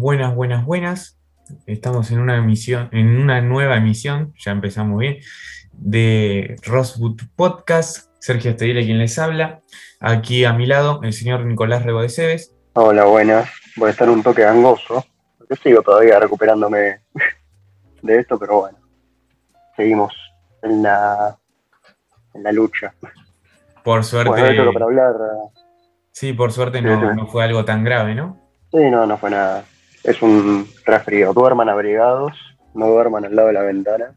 Buenas, buenas, buenas. Estamos en una emisión, en una nueva emisión, ya empezamos bien, de Rosewood Podcast. Sergio Estedile quien les habla. Aquí a mi lado, el señor Nicolás Rego de Cebes. Hola, buenas. Voy a estar un toque gangoso. Yo sigo todavía recuperándome de esto, pero bueno. Seguimos en la, en la lucha. Por suerte. Bueno, para hablar. Sí, por suerte no, no fue algo tan grave, ¿no? Sí, no, no fue nada. Es un resfrío. Duerman abrigados, no duerman al lado de la ventana,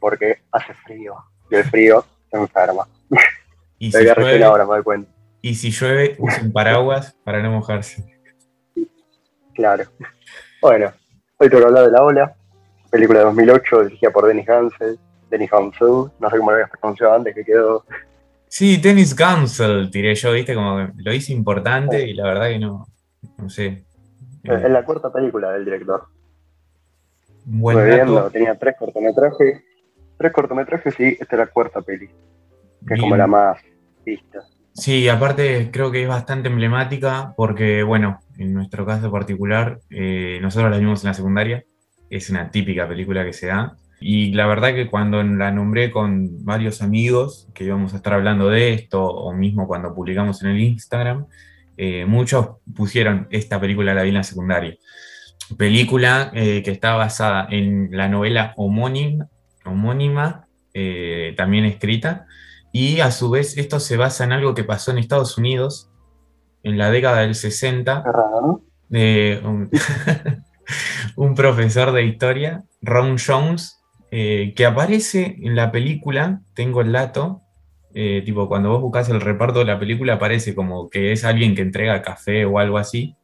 porque hace frío. Y el frío se enferma. Y si, llueve, ahora, me doy cuenta. y si llueve, usen paraguas para no mojarse. Claro. Bueno, hoy quiero hablar de La Ola, película de 2008 dirigida por Dennis Gansel. Dennis Gansel, no sé cómo lo habías pronunciado antes, que quedó Sí, Dennis Gansel, diré yo, viste, como que lo hice importante y la verdad que no, no sé. Es la cuarta película del director. Buen Estuve viendo, tenía tres cortometrajes. Tres cortometrajes y esta es la cuarta peli, que es como Bien. la más vista. Sí, aparte creo que es bastante emblemática porque, bueno, en nuestro caso particular, eh, nosotros la vimos en la secundaria, es una típica película que se da. Y la verdad que cuando la nombré con varios amigos que íbamos a estar hablando de esto, o mismo cuando publicamos en el Instagram, eh, muchos pusieron esta película la vi en la secundaria. Película eh, que está basada en la novela homónima, homónima eh, también escrita, y a su vez esto se basa en algo que pasó en Estados Unidos en la década del 60, Qué raro, ¿no? de un, un profesor de historia, Ron Jones, que aparece en la película, tengo el dato, eh, tipo cuando vos buscas el reparto de la película aparece como que es alguien que entrega café o algo así,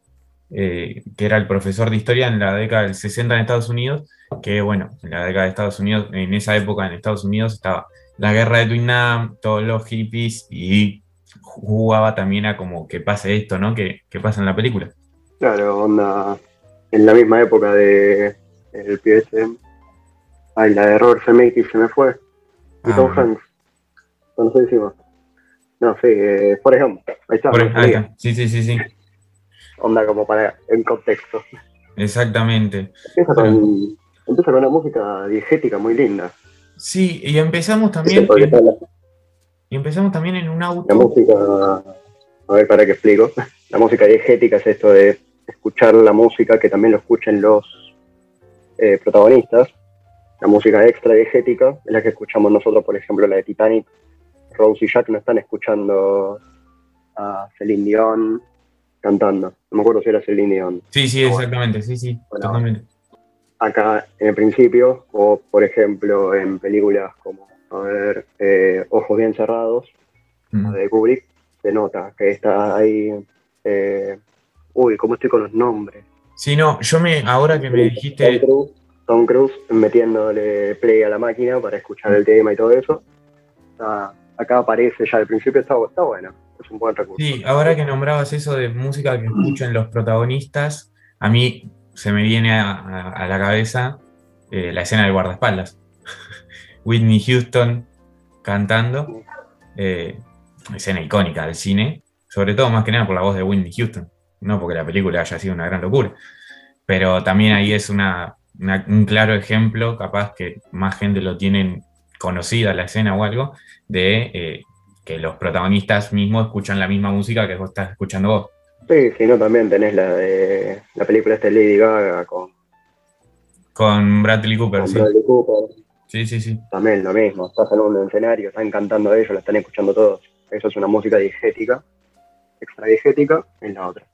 eh, que era el profesor de historia en la década del 60 en Estados Unidos, que bueno, en la década de Estados Unidos, en esa época en Estados Unidos estaba la guerra de Vietnam, todos los hippies y jugaba también a como que pase esto, ¿no? Que, que pasa en la película. Claro, onda. En la misma época de el pibe este. Ay, la de Robert Zemeckis se me fue. Y Ah, Tom. Hanks. Conocidísimo. No, sí, eh, por ejemplo. Ahí está. Por- ahí está. Sí, sí, sí, sí. Onda como para en contexto. Exactamente. Empieza con, empieza con una música diegética muy linda. Sí, y empezamos también, en, la, y empezamos también en un la auto. música, a ver, para que explico. La música diegética es esto de escuchar la música que también lo escuchen los eh, protagonistas. La música extra diegética es la que escuchamos nosotros, por ejemplo, la de Titanic. Rose y Jack no están escuchando a Celine Dion cantando. No me acuerdo si era Celine Dion. Sí, sí, exactamente, sí, sí, Bueno. totalmente. acá en el principio, o por ejemplo en películas como, a ver, eh, Ojos Bien Cerrados, Mm. de Kubrick, se nota que está ahí. eh, uy, ¿cómo estoy con los nombres? Sí, no, yo me, ahora que me Tom dijiste, Cruise, Tom Cruise metiéndole play a la máquina para escuchar el tema y todo eso. Está- acá aparece ya al principio, está, está bueno, es un buen recurso. sí, ahora que nombrabas eso de música que escuchan los protagonistas, a mí se me viene a, la cabeza eh, la escena del guardaespaldas. Whitney Houston cantando, eh, escena icónica del cine, sobre todo más que nada por la voz de Whitney Houston, no porque la película haya sido una gran locura, pero también ahí es una, un claro ejemplo, capaz que más gente lo tienen conocida la escena o algo, de eh, que los protagonistas mismos escuchan la misma música que vos estás escuchando vos. Sí, si no, también tenés la de la película esta de Lady Gaga con, Con Bradley Cooper, con sí. Bradley Cooper. Sí, sí, sí. También lo mismo, estás en un escenario, están cantando ellos, la están escuchando todos. Eso es una música diegética, extra diegética, en la otra.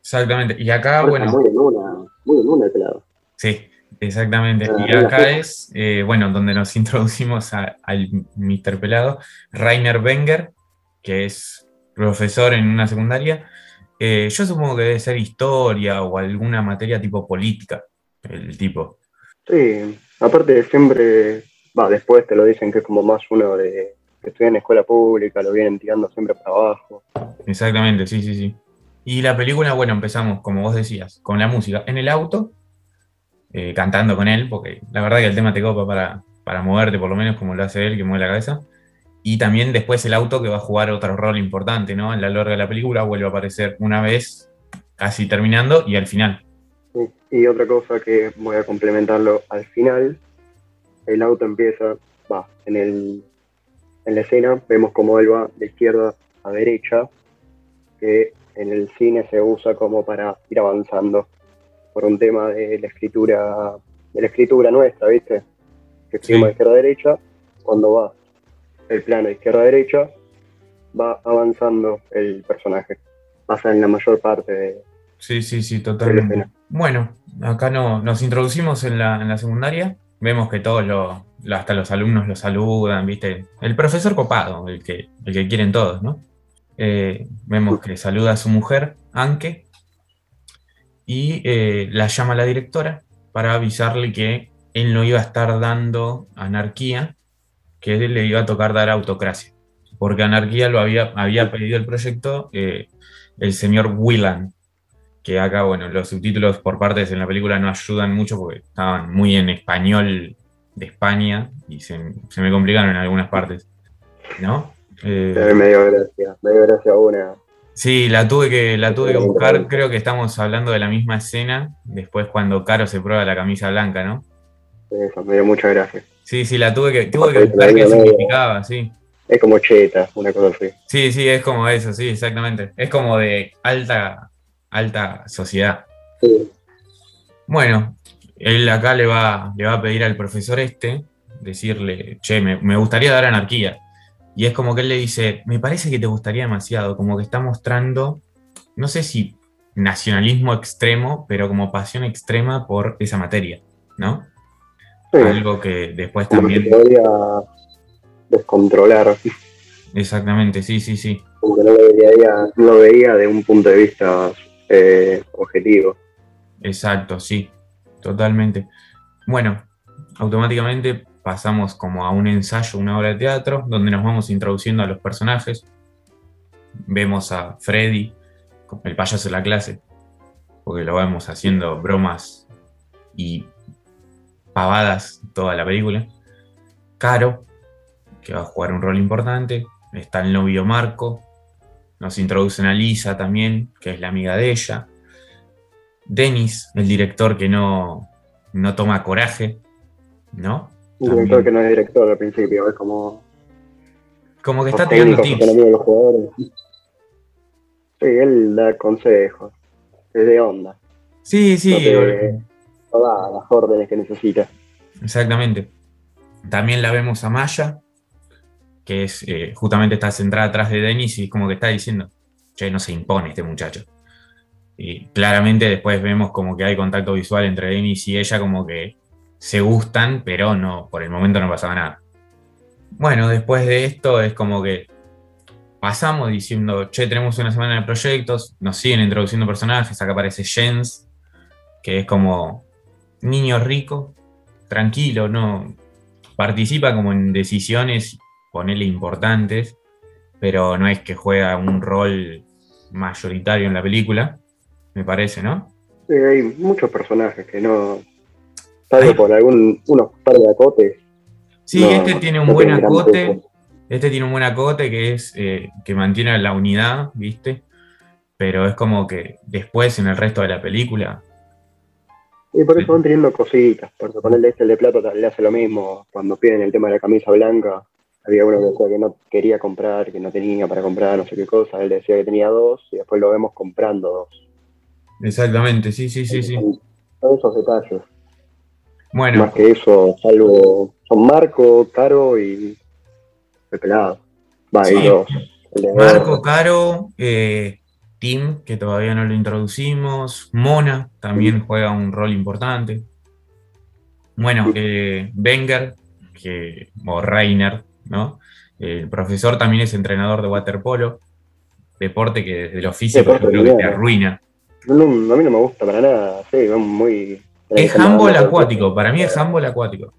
Exactamente. Y acá, Ahora bueno, muy en una, muy en una el pelado. Sí, exactamente. Ah, Y acá es, eh, bueno, donde nos introducimos a- al Mr. Pelado, Rainer Wenger, que es profesor en una secundaria. Eh, yo supongo que debe ser historia o alguna materia tipo política, el tipo. Sí, aparte siempre, va, después te lo dicen que es como más uno de que estudia en escuela pública, lo vienen tirando siempre para abajo. Exactamente, sí, sí, sí. Y la película, bueno, empezamos, como vos decías, con la música en el auto, eh, cantando con él, porque la verdad que el tema te copa para, para moverte, por lo menos como lo hace él, que mueve la cabeza. Y también después el auto que va a jugar otro rol importante, ¿no? En la larga de la película vuelve a aparecer una vez, casi terminando, y al final. Y otra cosa que voy a complementarlo al final, el auto empieza, va, en, el, en la escena vemos cómo él va de izquierda a derecha, que en el cine se usa como para ir avanzando por un tema de la escritura, de la escritura nuestra, ¿viste? Que escribimos de izquierda a derecha, cuando va el plano de izquierda a derecha, va avanzando el personaje. Pasa en la mayor parte de. Sí, sí, sí, totalmente. Bueno, acá no, nos introducimos en la, en la secundaria. Vemos que todos lo, hasta los alumnos lo saludan, ¿viste? El profesor copado, el que, el que quieren todos, ¿no? Eh, vemos que saluda a su mujer, Anke, y eh, la llama la directora para avisarle que él no iba a estar dando anarquía, que le iba a tocar dar autocracia, porque anarquía lo había, había pedido el proyecto eh, el señor Willan, que acá, bueno, los subtítulos por partes en la película no ayudan mucho porque estaban muy en español de España y se, me complicaron en algunas partes, ¿no? Eh, me dio gracia, me dio gracia una. Sí, la tuve que, la tuve que buscar, creo que estamos hablando de la misma escena, después cuando Caro se prueba la camisa blanca, ¿no? Eso, me dio mucha gracia. Sí, sí, la tuve que, tuve que buscar qué significaba, sí. Es como cheta, una cosa así. Sí, sí, es como eso, sí, exactamente. Es como de alta, alta sociedad. Sí. Bueno, él acá le va, le va a pedir al profesor este, decirle, che, me, gustaría dar anarquía. Y es como que él le dice, me parece que te gustaría demasiado, como que está mostrando, no sé si nacionalismo extremo, pero como pasión extrema por esa materia, ¿no? Algo que después también... podría descontrolar. Exactamente, sí, sí, sí. Porque no lo veía, de un punto de vista eh, objetivo. Exacto, sí, totalmente. Bueno, automáticamente pasamos como a un ensayo, una obra de teatro, donde nos vamos introduciendo a los personajes. Vemos a Freddy, el payaso de la clase, porque lo vemos haciendo bromas y pavadas toda la película. Caro, que va a jugar un rol importante. Está el novio Marco. Nos introducen a Lisa también, que es la amiga de ella. Denis, el director que no, no toma coraje, ¿no? Un director que no es director al principio, es como. Como que está tirando tips. Sí, él da consejos. Es de onda. Sí, sí. Todas las órdenes que necesita. Exactamente. También la vemos a Maya, que es eh, justamente está centrada atrás de Denis y es como que está diciendo, che, no se impone este muchacho. Y claramente después vemos como que hay contacto visual entre Denis y ella, como que se gustan, pero no, por el momento no pasaba nada. Bueno, después de esto es como que pasamos diciendo, che, tenemos una semana de proyectos, nos siguen introduciendo personajes, acá aparece Jens, que es como niño rico, tranquilo, no participa como en decisiones, ponele importantes, pero no es que juega un rol mayoritario en la película, me parece, ¿no? Sí, hay muchos personajes que no, Salvo por algún, unos par de acotes. Sí, este tiene un buen acote. Este tiene un buen acote que es eh, que mantiene la unidad, ¿viste? Pero es como que después en el resto de la película. Y por eso van teniendo cositas. Por ponerle este de plato le hace lo mismo. Cuando piden el tema de la camisa blanca, había uno que decía que no quería comprar, que no tenía para comprar no sé qué cosa. Él decía que tenía dos y después lo vemos comprando dos. Exactamente, sí, sí, sí, sí. Todos esos detalles. Bueno. Más que eso, salvo son Marco, Caro y el pelado. Va, Marco, Caro, eh, Tim, que todavía no lo introducimos. Mona también juega un rol importante. Bueno, eh, Wenger, que, o Reiner, ¿no? El profesor también es entrenador de waterpolo, deporte que desde lo físico creo que te arruina. a mí no me gusta para nada, sí, muy es handball acuático, para mí es handball acuático.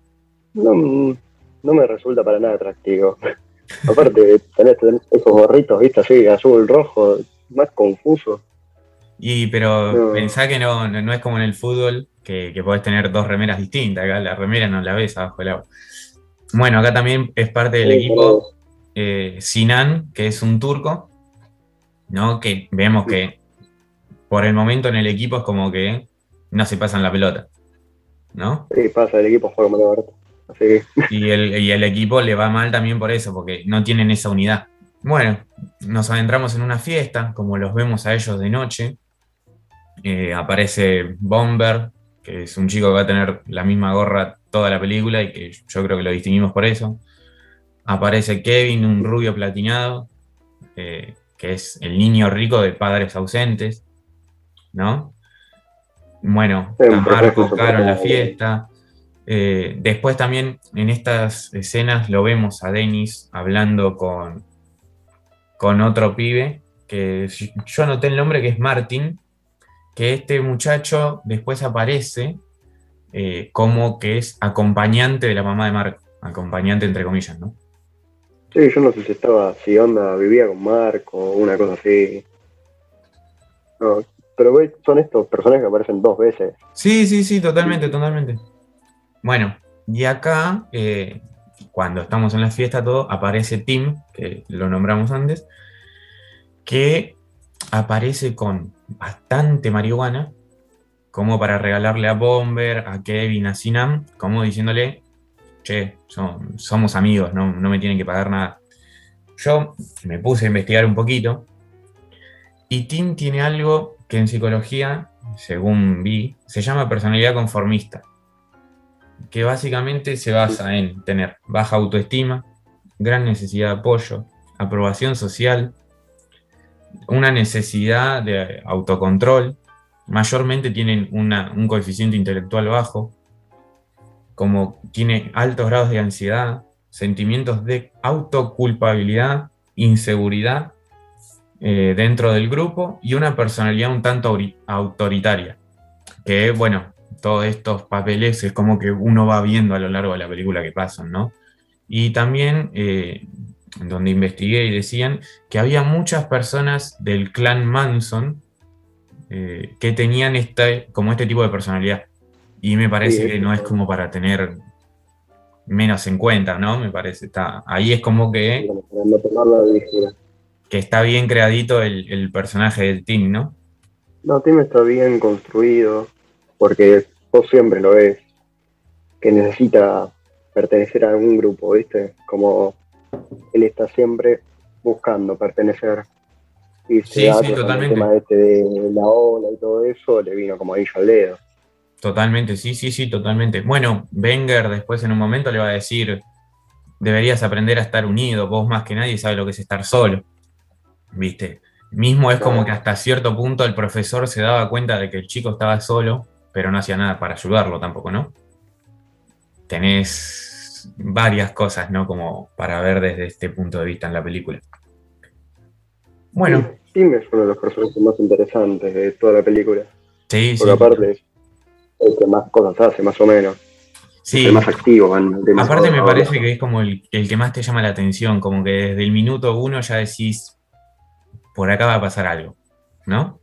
No, no me resulta para nada atractivo. Aparte, tenés, esos gorritos, viste, así, azul, rojo, más confuso. Y pero pensá que no, no, es como en el fútbol, que, que, podés tener dos remeras distintas, acá la remera no la ves abajo del agua. Bueno, acá también es parte del equipo eh, Sinan, que es un turco, ¿no? Que vemos que por el momento en el equipo es como que no se pasan la pelota. ¿No? Sí, pasa, el equipo juega mal Así y, el, y el equipo le va mal también por eso, porque no tienen esa unidad. Bueno, nos adentramos en una fiesta, como los vemos a ellos de noche. Eh, aparece Bomber, que es un chico que va a tener la misma gorra toda la película y que yo creo que lo distinguimos por eso. Aparece Kevin, un rubio platinado, eh, que es el niño rico de padres ausentes, ¿no? Bueno, Marco, Caro en la fiesta. Eh, después también en estas escenas lo vemos a Denis hablando con, con otro pibe, que yo anoté el nombre que es Martin, que este muchacho después aparece eh, como que es acompañante de la mamá de Marco, acompañante entre comillas, ¿no? Sí, yo no sé si estaba, si onda vivía con Marco una cosa así. Pero son estos personajes que aparecen dos veces. Sí, sí, sí, totalmente, totalmente. Bueno, y acá, eh, cuando estamos en la fiesta todo, aparece Tim, que lo nombramos antes, que aparece con bastante marihuana, como para regalarle a Bomber, a Kevin, a Sinam, como diciéndole, che, somos amigos, no, no me tienen que pagar nada. Yo me puse a investigar un poquito y Tim tiene algo que en psicología, según vi, se llama personalidad conformista, que básicamente se basa en tener baja autoestima, gran necesidad de apoyo, aprobación social, una necesidad de autocontrol, mayormente tienen un coeficiente intelectual bajo, como tiene altos grados de ansiedad, sentimientos de autoculpabilidad, inseguridad eh, dentro del grupo y una personalidad un tanto autoritaria. Que bueno, todos estos papeles es como que uno va viendo a lo largo de la película que pasan, ¿no? Y también eh, donde investigué y decían que había muchas personas del clan Manson eh, que tenían este, como este tipo de personalidad. Y me parece que no es como para tener menos en cuenta, ¿no? Me parece. Está, ahí es como que. Que está bien creadito el, personaje del Tim, ¿no? No, Tim está bien construido, porque vos siempre lo ves, que necesita pertenecer a algún grupo, ¿viste? Como él está siempre buscando pertenecer. Y sí, sí, totalmente. el tema este de la ola y todo eso, le vino como ahí al dedo. Totalmente, sí, sí, sí, totalmente. Bueno, Wenger después en un momento le va a decir, deberías aprender a estar unido, vos más que nadie sabes lo que es estar solo. ¿Viste? Mismo es como que hasta cierto punto el profesor se daba cuenta de que el chico estaba solo, pero no hacía nada para ayudarlo tampoco, ¿no? Tenés varias cosas, ¿no? Como para ver desde este punto de vista en la película. Bueno. Tim es uno de los personajes más interesantes de toda la película. Sí, Por aparte, es el que más cosas hace, más o menos. Sí. El más activo. Aparte me parece que es como el, que más te llama la atención, como que desde el minuto uno ya decís, por acá va a pasar algo, ¿no?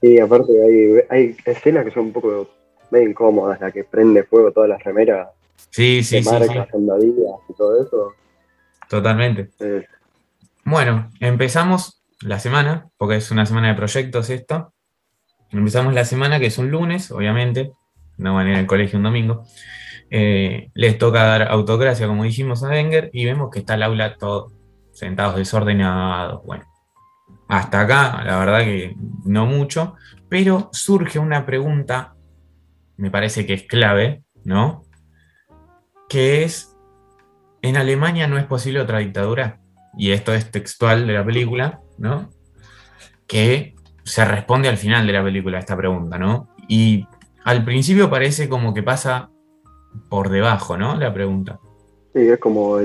Sí, aparte hay, hay escenas que son un poco medio incómodas, la que prende fuego todas las remeras Sí, sí, sí, y todo eso. Totalmente. Bueno, empezamos la semana, porque es una semana de proyectos esto. Empezamos la semana, que es un lunes, obviamente, no van a ir al colegio un domingo. Eh, les toca dar autocracia, como dijimos a Wenger, y vemos que está el aula todo sentados desordenados. Bueno, hasta acá, la verdad que no mucho, pero surge una pregunta, me parece que es clave, ¿no? que es, en Alemania no es posible otra dictadura, y esto es textual de la película, ¿no? Que se responde al final de la película esta pregunta, ¿no? Y al principio parece como que pasa por debajo, ¿no? La pregunta. Sí, es como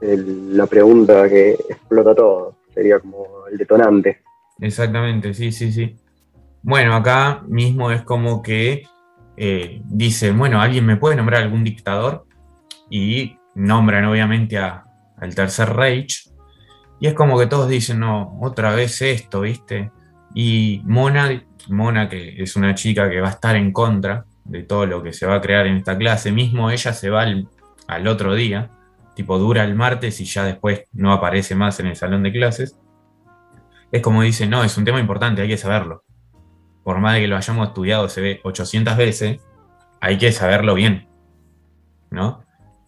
la pregunta que explota todo, sería como el detonante. Exactamente, sí, sí, sí. Bueno, acá mismo es como que eh, dice, bueno, ¿alguien me puede nombrar algún dictador? Y nombran obviamente al Tercer Reich. Y es como que todos dicen, no, otra vez esto, ¿viste? Y Mona, Mona, que es una chica que va a estar en contra de todo lo que se va a crear en esta clase, mismo ella se va al otro día, tipo dura el martes y ya después no aparece más en el salón de clases. Es como dice, no, es un tema importante, hay que saberlo. por más de que lo hayamos estudiado, se ve 800 veces, hay que saberlo bien. ¿No?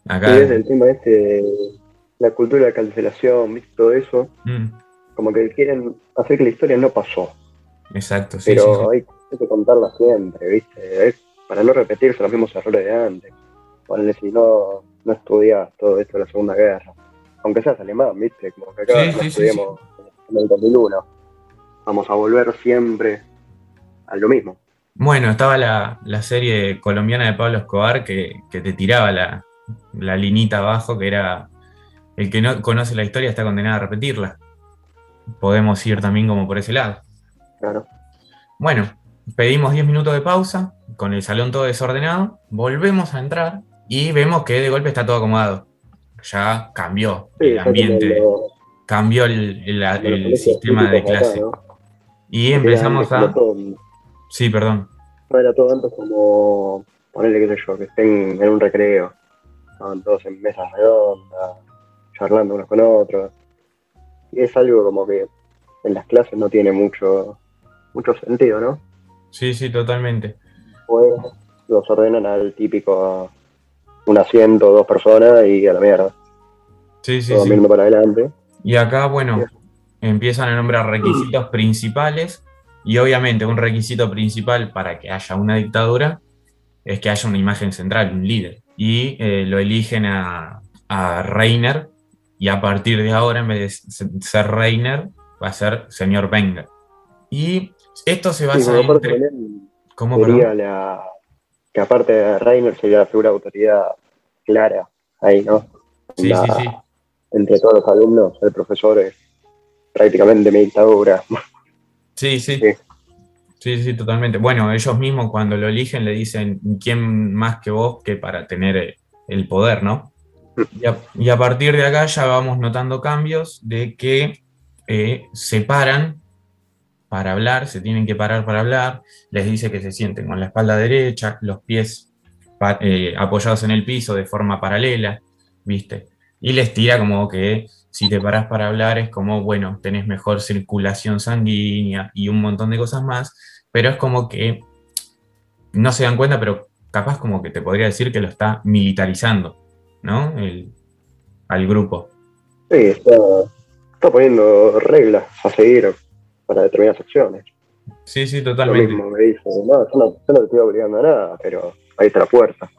Acá... Sí, el tema este, la cultura de cancelación, todo eso, mm. como que quieren hacer que la historia no pasó. Exacto, sí. Pero hay que contarla siempre, ¿viste? para no repetirse los mismos errores de antes. Ponle si no, no estudias todo esto de la Segunda Guerra. Aunque seas alemán, ¿viste? Como que acá no estudiamos en el 2001. Vamos a volver siempre a lo mismo. Bueno, estaba la, serie colombiana de Pablo Escobar que, te tiraba la, la linita abajo, que era el que no conoce la historia está condenado a repetirla. Podemos ir también como por ese lado. Claro. Bueno, pedimos 10 minutos de pausa, con el salón todo desordenado, volvemos a entrar y vemos que de golpe está todo acomodado. Ya cambió el ambiente, cambió el, sistema de clase. Y empezamos a... Sí, perdón. era todo antes como ponerle, qué sé yo, que estén en un recreo. Estaban todos en mesas redondas, charlando unos con otros. Y es algo como que en las clases no tiene mucho, mucho sentido, ¿no? Sí, sí, totalmente. Pues los ordenan al típico un asiento, dos personas y a la mierda. Sí, sí, sí. para adelante. Y acá, bueno, empiezan a nombrar requisitos principales y obviamente un requisito principal para que haya una dictadura es que haya una imagen central, un líder. Y eh, lo eligen a, Reiner y a partir de ahora, en vez de ser Reiner, va a ser señor Wenger. Y esto se basa en... ¿Cómo, la, que aparte de Reiner sería la figura de autoridad clara ahí, ¿no? Sí, sí, sí. Entre todos los alumnos, el profesor es prácticamente mi dictadura. Sí, sí. Sí, sí, totalmente. Bueno, ellos mismos cuando lo eligen le dicen, ¿quién más que vos que para tener eh, el poder, no? Y a, partir de acá ya vamos notando cambios de que eh, se paran para hablar, se tienen que parar para hablar, les dice que se sienten con la espalda derecha, los pies eh, apoyados en el piso de forma paralela, ¿viste? Y les tira como que si te paras para hablar es como, bueno, tenés mejor circulación sanguínea y un montón de cosas más, pero es como que no se dan cuenta, pero capaz como que te podría decir que lo está militarizando, ¿no? al grupo. Sí, está, poniendo reglas a seguir para determinadas acciones. Sí, sí, totalmente. Lo mismo me dice, no, yo no, yo no te estoy obligando a nada, pero ahí está la puerta.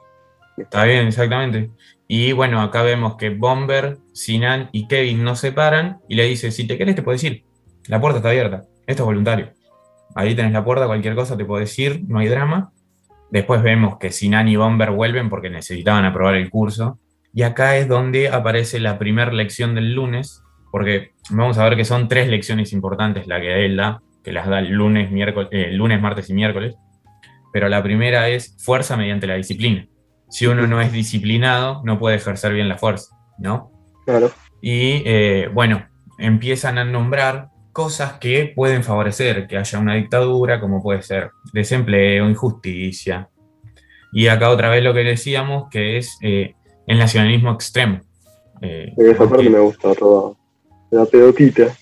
Está bien, exactamente. Y bueno, acá vemos que Bomber, Sinan y Kevin no se paran y le dice, si te querés te puedes ir, la puerta está abierta, esto es voluntario. Ahí tenés la puerta, cualquier cosa te puedes ir, no hay drama. Después vemos que Sinan y Bomber vuelven porque necesitaban aprobar el curso. Y acá es donde aparece la primera lección del lunes, porque vamos a ver que son tres lecciones importantes la que él da, que las da el lunes, miércoles, eh, lunes, martes y miércoles. Pero la primera es fuerza mediante la disciplina si uno no es disciplinado, no puede ejercer bien la fuerza, ¿no? Claro. Y eh, bueno, empiezan a nombrar cosas que pueden favorecer que haya una dictadura, como puede ser desempleo, injusticia. Y acá otra vez lo que decíamos, que es eh, el nacionalismo extremo. Eh, esa parte me gustó todo. La pedotita.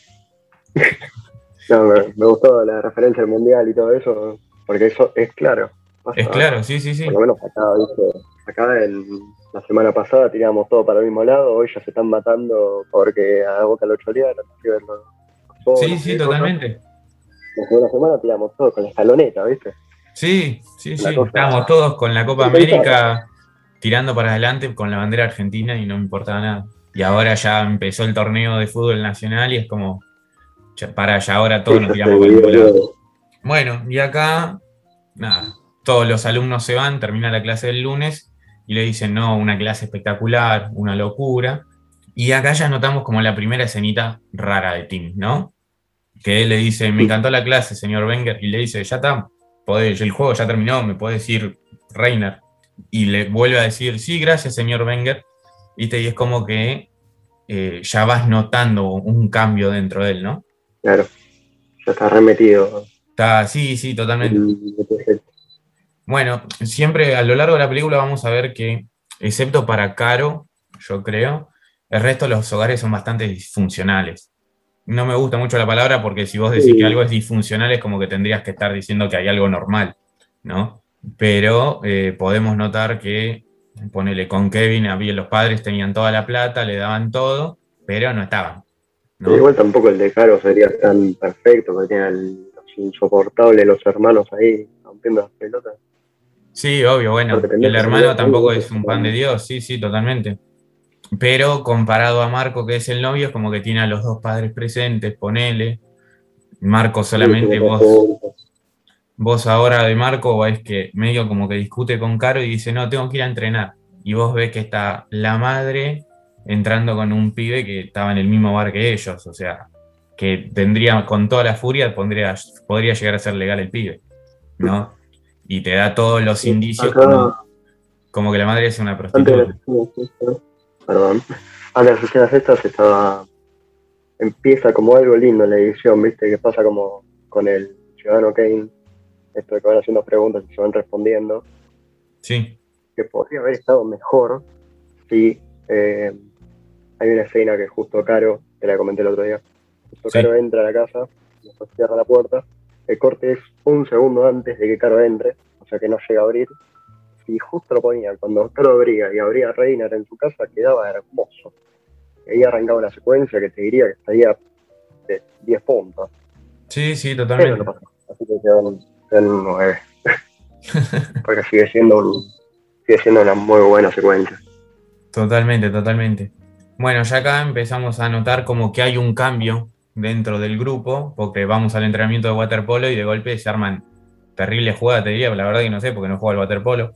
me, gustó la referencia al mundial y todo eso, porque eso es claro. Es claro, sí, sí, sí. Por lo menos acá, ¿viste? acá en, la semana pasada tirábamos todo para el mismo lado, hoy ya se están matando porque a Boca lo chorearon. Sí, sí, totalmente. La segunda semana tiramos todo con la escaloneta, ¿viste? Sí, sí, sí. Estábamos todos con la Copa América tirando para adelante con la bandera argentina y no me importaba nada. Y ahora ya empezó el torneo de fútbol nacional y es como, para allá ahora todos nos tiramos con el lado. Bueno, y acá, nada, todos los alumnos se van, termina la clase del lunes y le dicen, no, una clase espectacular, una locura. Y acá ya notamos como la primera escenita rara de Tim, ¿no? Que él le dice, me encantó la clase, señor Wenger, y le dice, ya está, el juego ya terminó, me puede decir Reiner. Y le vuelve a decir, sí, gracias, señor Wenger. ¿Viste? Y es como que eh, ya vas notando un cambio dentro de él, ¿no? Claro, ya está remetido. Está, sí, sí, totalmente. Bueno, siempre a lo largo de la película vamos a ver que, excepto para Caro, yo creo, el resto de los hogares son bastante disfuncionales. no me gusta mucho la palabra porque si vos decís que algo es disfuncional es como que tendrías que estar diciendo que hay algo normal, ¿no? Pero eh, podemos notar que, ponele con Kevin, había los padres tenían toda la plata, le daban todo, pero no estaban. igual tampoco el de Caro sería tan perfecto, porque tenía los insoportables los hermanos ahí rompiendo las pelotas. Sí, obvio, bueno, el hermano tampoco es un pan de Dios, sí, sí, totalmente. Pero comparado a Marco, que es el novio, es como que tiene a los dos padres presentes, ponele. Marco solamente vos, vos ahora de Marco ves que medio como que discute con Caro y dice, no, tengo que ir a entrenar. Y vos ves que está la madre entrando con un pibe que estaba en el mismo bar que ellos, o sea, que tendría con toda la furia, podría llegar a ser legal el pibe, ¿no? Y te da todos los indicios como, que la madre es una prostituta. perdón, a las escenas estas estaba, empieza como algo lindo en la edición, viste, que pasa como con el ciudadano Kane, esto de que van haciendo preguntas y se van respondiendo. Sí. Que podría haber estado mejor si eh, hay una escena que justo Caro, que la comenté el otro día, justo Caro entra a la casa, después cierra la puerta, el corte es un segundo antes de que Caro entre, o sea que no llega a abrir, y justo lo ponían cuando Caro abría y abría Reiner en su casa, quedaba hermoso. Y ahí arrancaba una secuencia que te diría que estaría de 10 puntos. Sí, sí, totalmente. Así que quedan, 9. Porque sigue siendo, sigue siendo una muy buena secuencia. Totalmente, totalmente. Bueno, ya acá empezamos a notar como que hay un cambio dentro del grupo, porque vamos al entrenamiento de waterpolo y de golpe se arman terribles jugadas, te diría, la verdad que no sé, porque no juego al waterpolo,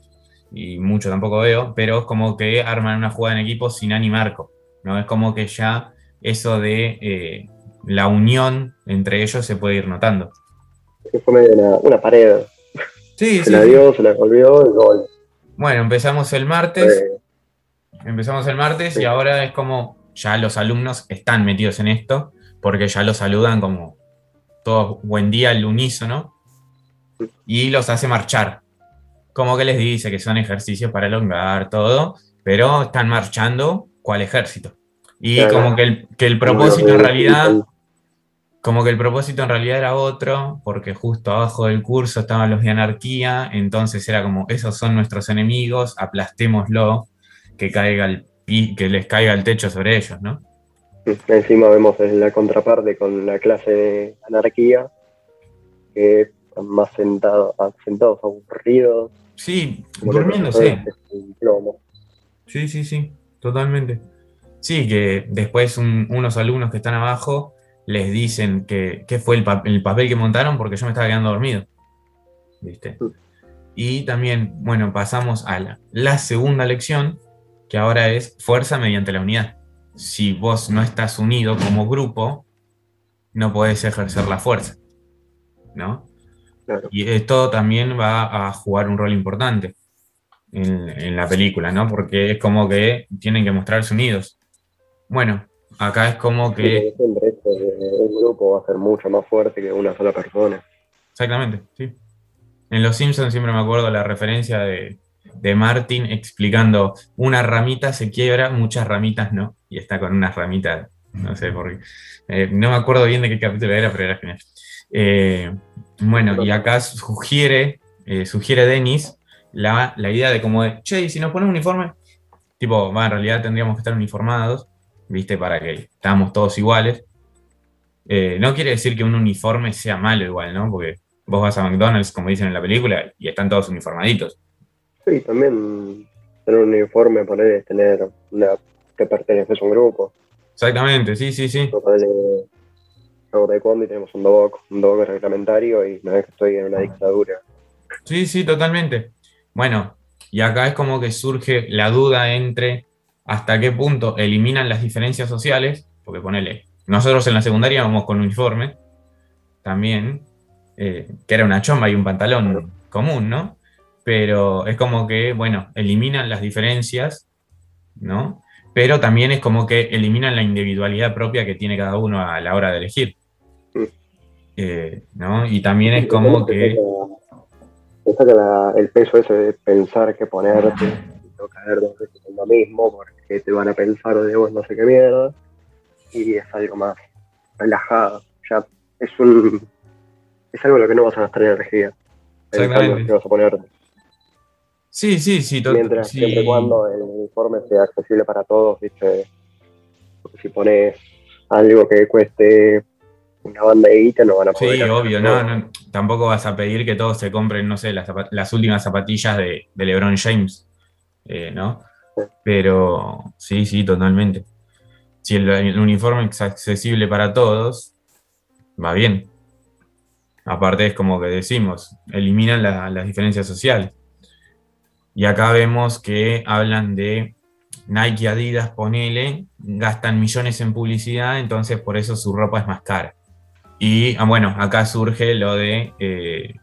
y mucho tampoco veo, pero es como que arman una jugada en equipo sin Ani Marco, ¿no? Es como que ya eso de eh, la unión entre ellos se puede ir notando. Fue medio una, pared. Sí, se la dio, se la volvió y gol. Bueno, empezamos el martes. Empezamos el martes y ahora es como ya los alumnos están metidos en esto, porque ya los saludan como todo buen día al unísono y los hace marchar como que les dice que son ejercicios para elongar, todo, pero están marchando cual ejército. Y como que el, que el propósito en realidad, como que el propósito en realidad era otro, porque justo abajo del curso estaban los de anarquía, entonces era como, esos son nuestros enemigos, aplastémoslo, que, caiga el, que les caiga el techo sobre ellos, ¿no? Encima vemos la contraparte con la clase de anarquía, que están más sentados, sentados aburridos, Sí, durmiéndose. Sí, sí, sí, totalmente. Sí, que después unos alumnos que están abajo les dicen que, fue el, el, papel que montaron porque yo me estaba quedando dormido. ¿Viste? Y también, bueno, pasamos a la, la segunda lección, que ahora es fuerza mediante la unidad. Si vos no estás unido como grupo, no podés ejercer la fuerza. ¿No? Y esto también va a jugar un rol importante en, la película, ¿no? Porque es como que tienen que mostrarse unidos. Bueno, acá es como que... un grupo va a ser mucho más fuerte que una sola persona. Exactamente, sí. En Los Simpsons siempre me acuerdo la referencia de, de Martin explicando una ramita se quiebra, muchas ramitas no. Y está con unas ramitas, no sé por qué. Eh, no me acuerdo bien de qué capítulo era, pero era genial. Eh, bueno, y acá sugiere, eh, sugiere Denis la, idea de como de, che, ¿y si nos ponemos uniforme? Tipo, va, en realidad tendríamos que estar uniformados, ¿viste? Para que estamos todos iguales. Eh, no quiere decir que un uniforme sea malo igual, ¿no? Porque vos vas a McDonald's, como dicen en la película, y están todos uniformaditos. Sí, también tener un uniforme, poner, tener una, que perteneces a un grupo. Exactamente, sí, sí, sí de taekwondo y tenemos un dobo, un reglamentario y no es que estoy en una dictadura. Sí, sí, totalmente. Bueno, y acá es como que surge la duda entre hasta qué punto eliminan las diferencias sociales, porque ponele, nosotros en la secundaria vamos con uniforme, también, eh, que era una chomba y un pantalón común, ¿no? Pero es como que, bueno, eliminan las diferencias, ¿no? Pero también es como que eliminan la individualidad propia que tiene cada uno a la hora de elegir. Eh, ¿no? Y también es como que... el peso ese de pensar que ponerte no caer dos veces en lo mismo porque te van a pensar de vos no sé qué mierda y es algo más relajada. Ya es un es algo en lo que no vas a gastar energía. Exactamente. vas a poner. Sí, sí, sí. Mientras, sí. Siempre cuando el uniforme sea accesible para todos, ¿viste? Porque si pones algo que cueste una banda de guita, no van a poder. Sí, obvio, no, no, tampoco vas a pedir que todos se compren, no sé, las, las últimas zapatillas de, de LeBron James, eh, ¿no? Pero sí, sí, totalmente. Si el, uniforme es accesible para todos, va bien. Aparte es como que decimos, eliminan la, las diferencias sociales. Y acá vemos que hablan de Nike, Adidas, ponele, gastan millones en publicidad, entonces por eso su ropa es más cara. Y ah, bueno, acá surge lo de eh,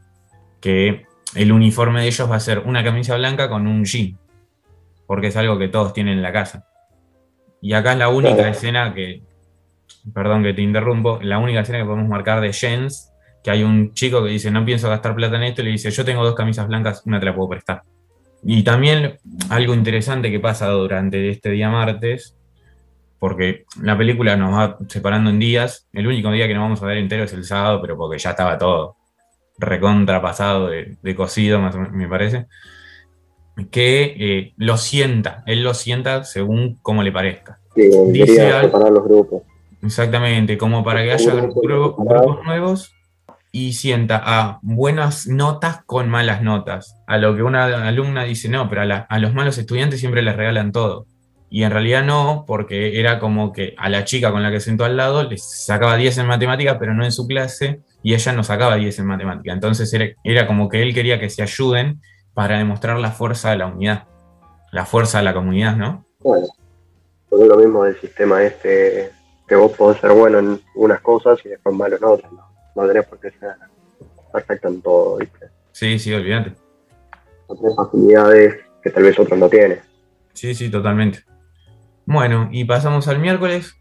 que el uniforme de ellos va a ser una camisa blanca con un jean, porque es algo que todos tienen en la casa. Y acá es la única claro. escena que, perdón que te interrumpo, la única escena que podemos marcar de Jens, que hay un chico que dice, no pienso gastar plata en esto, y le dice, yo tengo dos camisas blancas, una te la puedo prestar. Y también algo interesante que pasa durante este día martes, porque la película nos va separando en días. El único día que nos vamos a ver entero es el sábado, pero porque ya estaba todo recontrapasado de, de cocido, más o menos, me parece. Que eh, lo sienta, él lo sienta según como le parezca. Sí, Dice al, separar los grupos. Exactamente, como para que haya grupo, grupos nuevos y sienta a buenas notas con malas notas. A lo que una alumna dice, no, pero a, la, a los malos estudiantes siempre les regalan todo. Y en realidad no, porque era como que a la chica con la que sentó al lado les sacaba 10 en matemática, pero no en su clase, y ella no sacaba 10 en matemática. Entonces era, era, como que él quería que se ayuden para demostrar la fuerza de la unidad, la fuerza de la comunidad, ¿no? Bueno, es lo mismo del sistema este, que vos podés ser bueno en unas cosas y después malo en otras, ¿no? No tenés por qué ser perfecto en todo, ¿viste? Sí, sí, olvídate. No tenés facilidades que tal vez otros no tienen. Sí, sí, totalmente. Bueno, y pasamos al miércoles,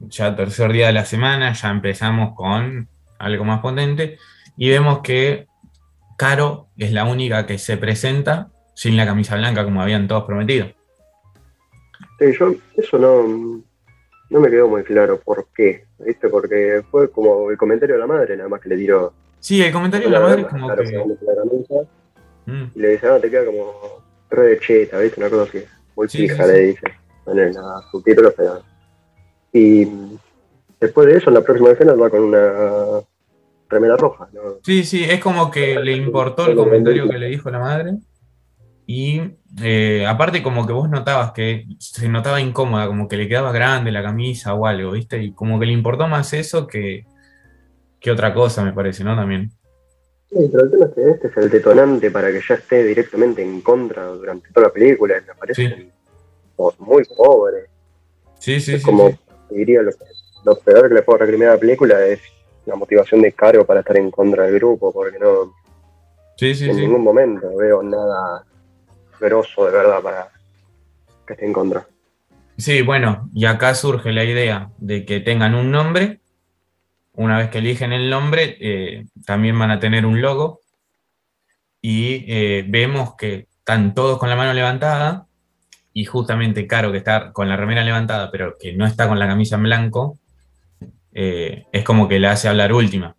ya tercer día de la semana, ya empezamos con algo más potente y vemos que Caro es la única que se presenta sin la camisa blanca como habían todos prometido. Sí, yo eso no, no me quedó muy claro por qué, ¿viste? Porque fue como el comentario de la madre, nada más que le tiró. Sí, el comentario de la madre es como claro, que... La mm. Y le dice, ah, te queda como re de cheta, ¿viste? Una cosa así, muy Sí, fija, sí, le dice en el subtítulo, pero. Y después de eso, en la próxima escena va con una remera roja. ¿no? Sí, sí, es como que le importó el comentario que le dijo la madre. Y eh, aparte como que vos notabas que se notaba incómoda, como que le quedaba grande la camisa o algo, ¿viste? Y como que le importó más eso que, que otra cosa, me parece, ¿no? También. Sí, pero el tema es que este es el detonante para que ya esté directamente en contra durante toda la película. Me parece Sí. muy pobre. Sí, sí, es sí. como, sí. diría, lo, lo peor que le puedo recriminar a la película es la motivación de Caro para estar en contra del grupo, porque no Sí, sí, en sí. ningún momento veo nada grosso de verdad para que esté en contra. Sí, bueno, y acá surge la idea de que tengan un nombre. Una vez que eligen el nombre, eh, también van a tener un logo. Y eh, vemos que están todos con la mano levantada. Y justamente Caro, que está con la remera levantada, pero que no está con la camisa en blanco, eh, es como que la hace hablar última.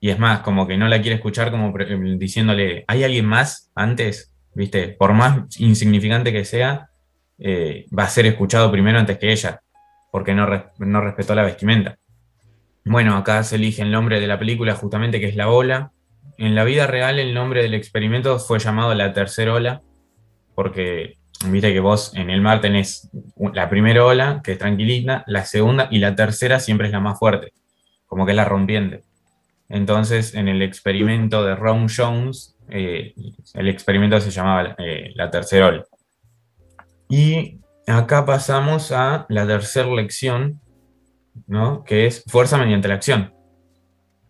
Y es más, como que no la quiere escuchar, como pre- diciéndole, ¿hay alguien más antes? ¿Viste? Por más insignificante que sea, eh, va a ser escuchado primero antes que ella, porque no, no respetó la vestimenta. Bueno, acá se elige el nombre de la película justamente que es La Ola. En la vida real el nombre del experimento fue llamado La Tercera Ola, porque viste que vos en el mar tenés la primera ola, que es tranquilita, la segunda y la tercera siempre es la más fuerte, como que es la rompiente. Entonces, en el experimento de Ron Jones, eh, el experimento se llamaba eh, la tercera ola. Y acá pasamos a la tercera lección, ¿no? que es fuerza mediante la acción.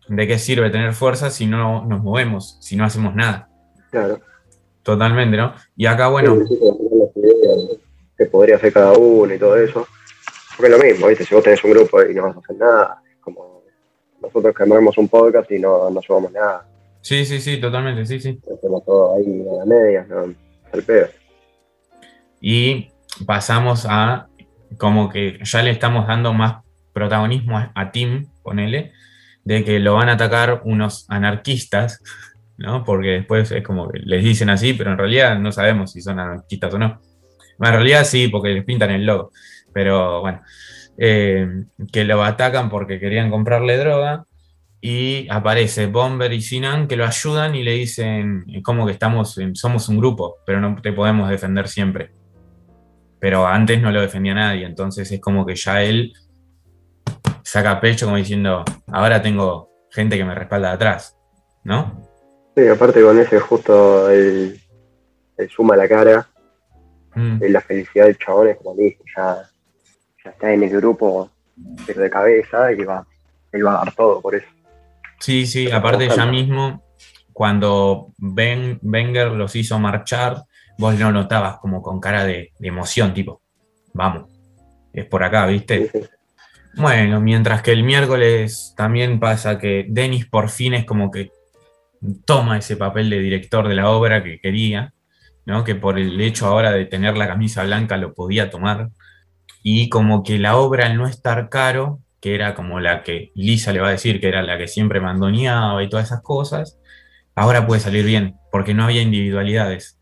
¿De qué sirve tener fuerza si no nos movemos, si no hacemos nada? Claro. Totalmente, ¿no? Y acá, bueno, Sí, sí, sí, las ideas que podría hacer cada uno y todo eso. Porque es lo mismo, ¿viste? Si vos tenés un grupo y no vas a hacer nada, es como nosotros que armamos un podcast y no, no subamos nada. sí, sí, sí, totalmente, sí, sí. Hacemos todo ahí a medias, ¿no? Al pedo. Y pasamos a como que ya le estamos dando más protagonismo a, Tim, ponele, de que lo van a atacar unos anarquistas, ¿no? Porque después es como que les dicen así, pero en realidad no sabemos si son anarquistas o no. Bueno, en realidad sí, porque les pintan el logo, pero bueno, eh, que lo atacan porque querían comprarle droga y aparece Bomber y Sinan que lo ayudan y le dicen como que estamos, somos un grupo, pero no te podemos defender siempre. Pero antes no lo defendía nadie, entonces es como que ya él saca pecho como diciendo, ahora tengo gente que me respalda de atrás, ¿no? Sí, aparte con ese justo el, suma la cara, mm. la felicidad del chabón es como dice, ya, ya está en el grupo, pero de cabeza y va, él va a dar todo por eso. Sí, sí, aparte ya mismo, cuando ben, Wenger los hizo marchar, vos lo notabas como con cara de, emoción, tipo, vamos, es por acá, ¿viste? Bueno, mientras que el miércoles también pasa que Denis por fin es como que toma ese papel de director de la obra que quería, ¿no? que por el hecho ahora de tener la camisa blanca lo podía tomar, y como que la obra al no estar caro que era como la que Lisa le va a decir, que era la que siempre mandoneaba y todas esas cosas, ahora puede salir bien, porque no había individualidades,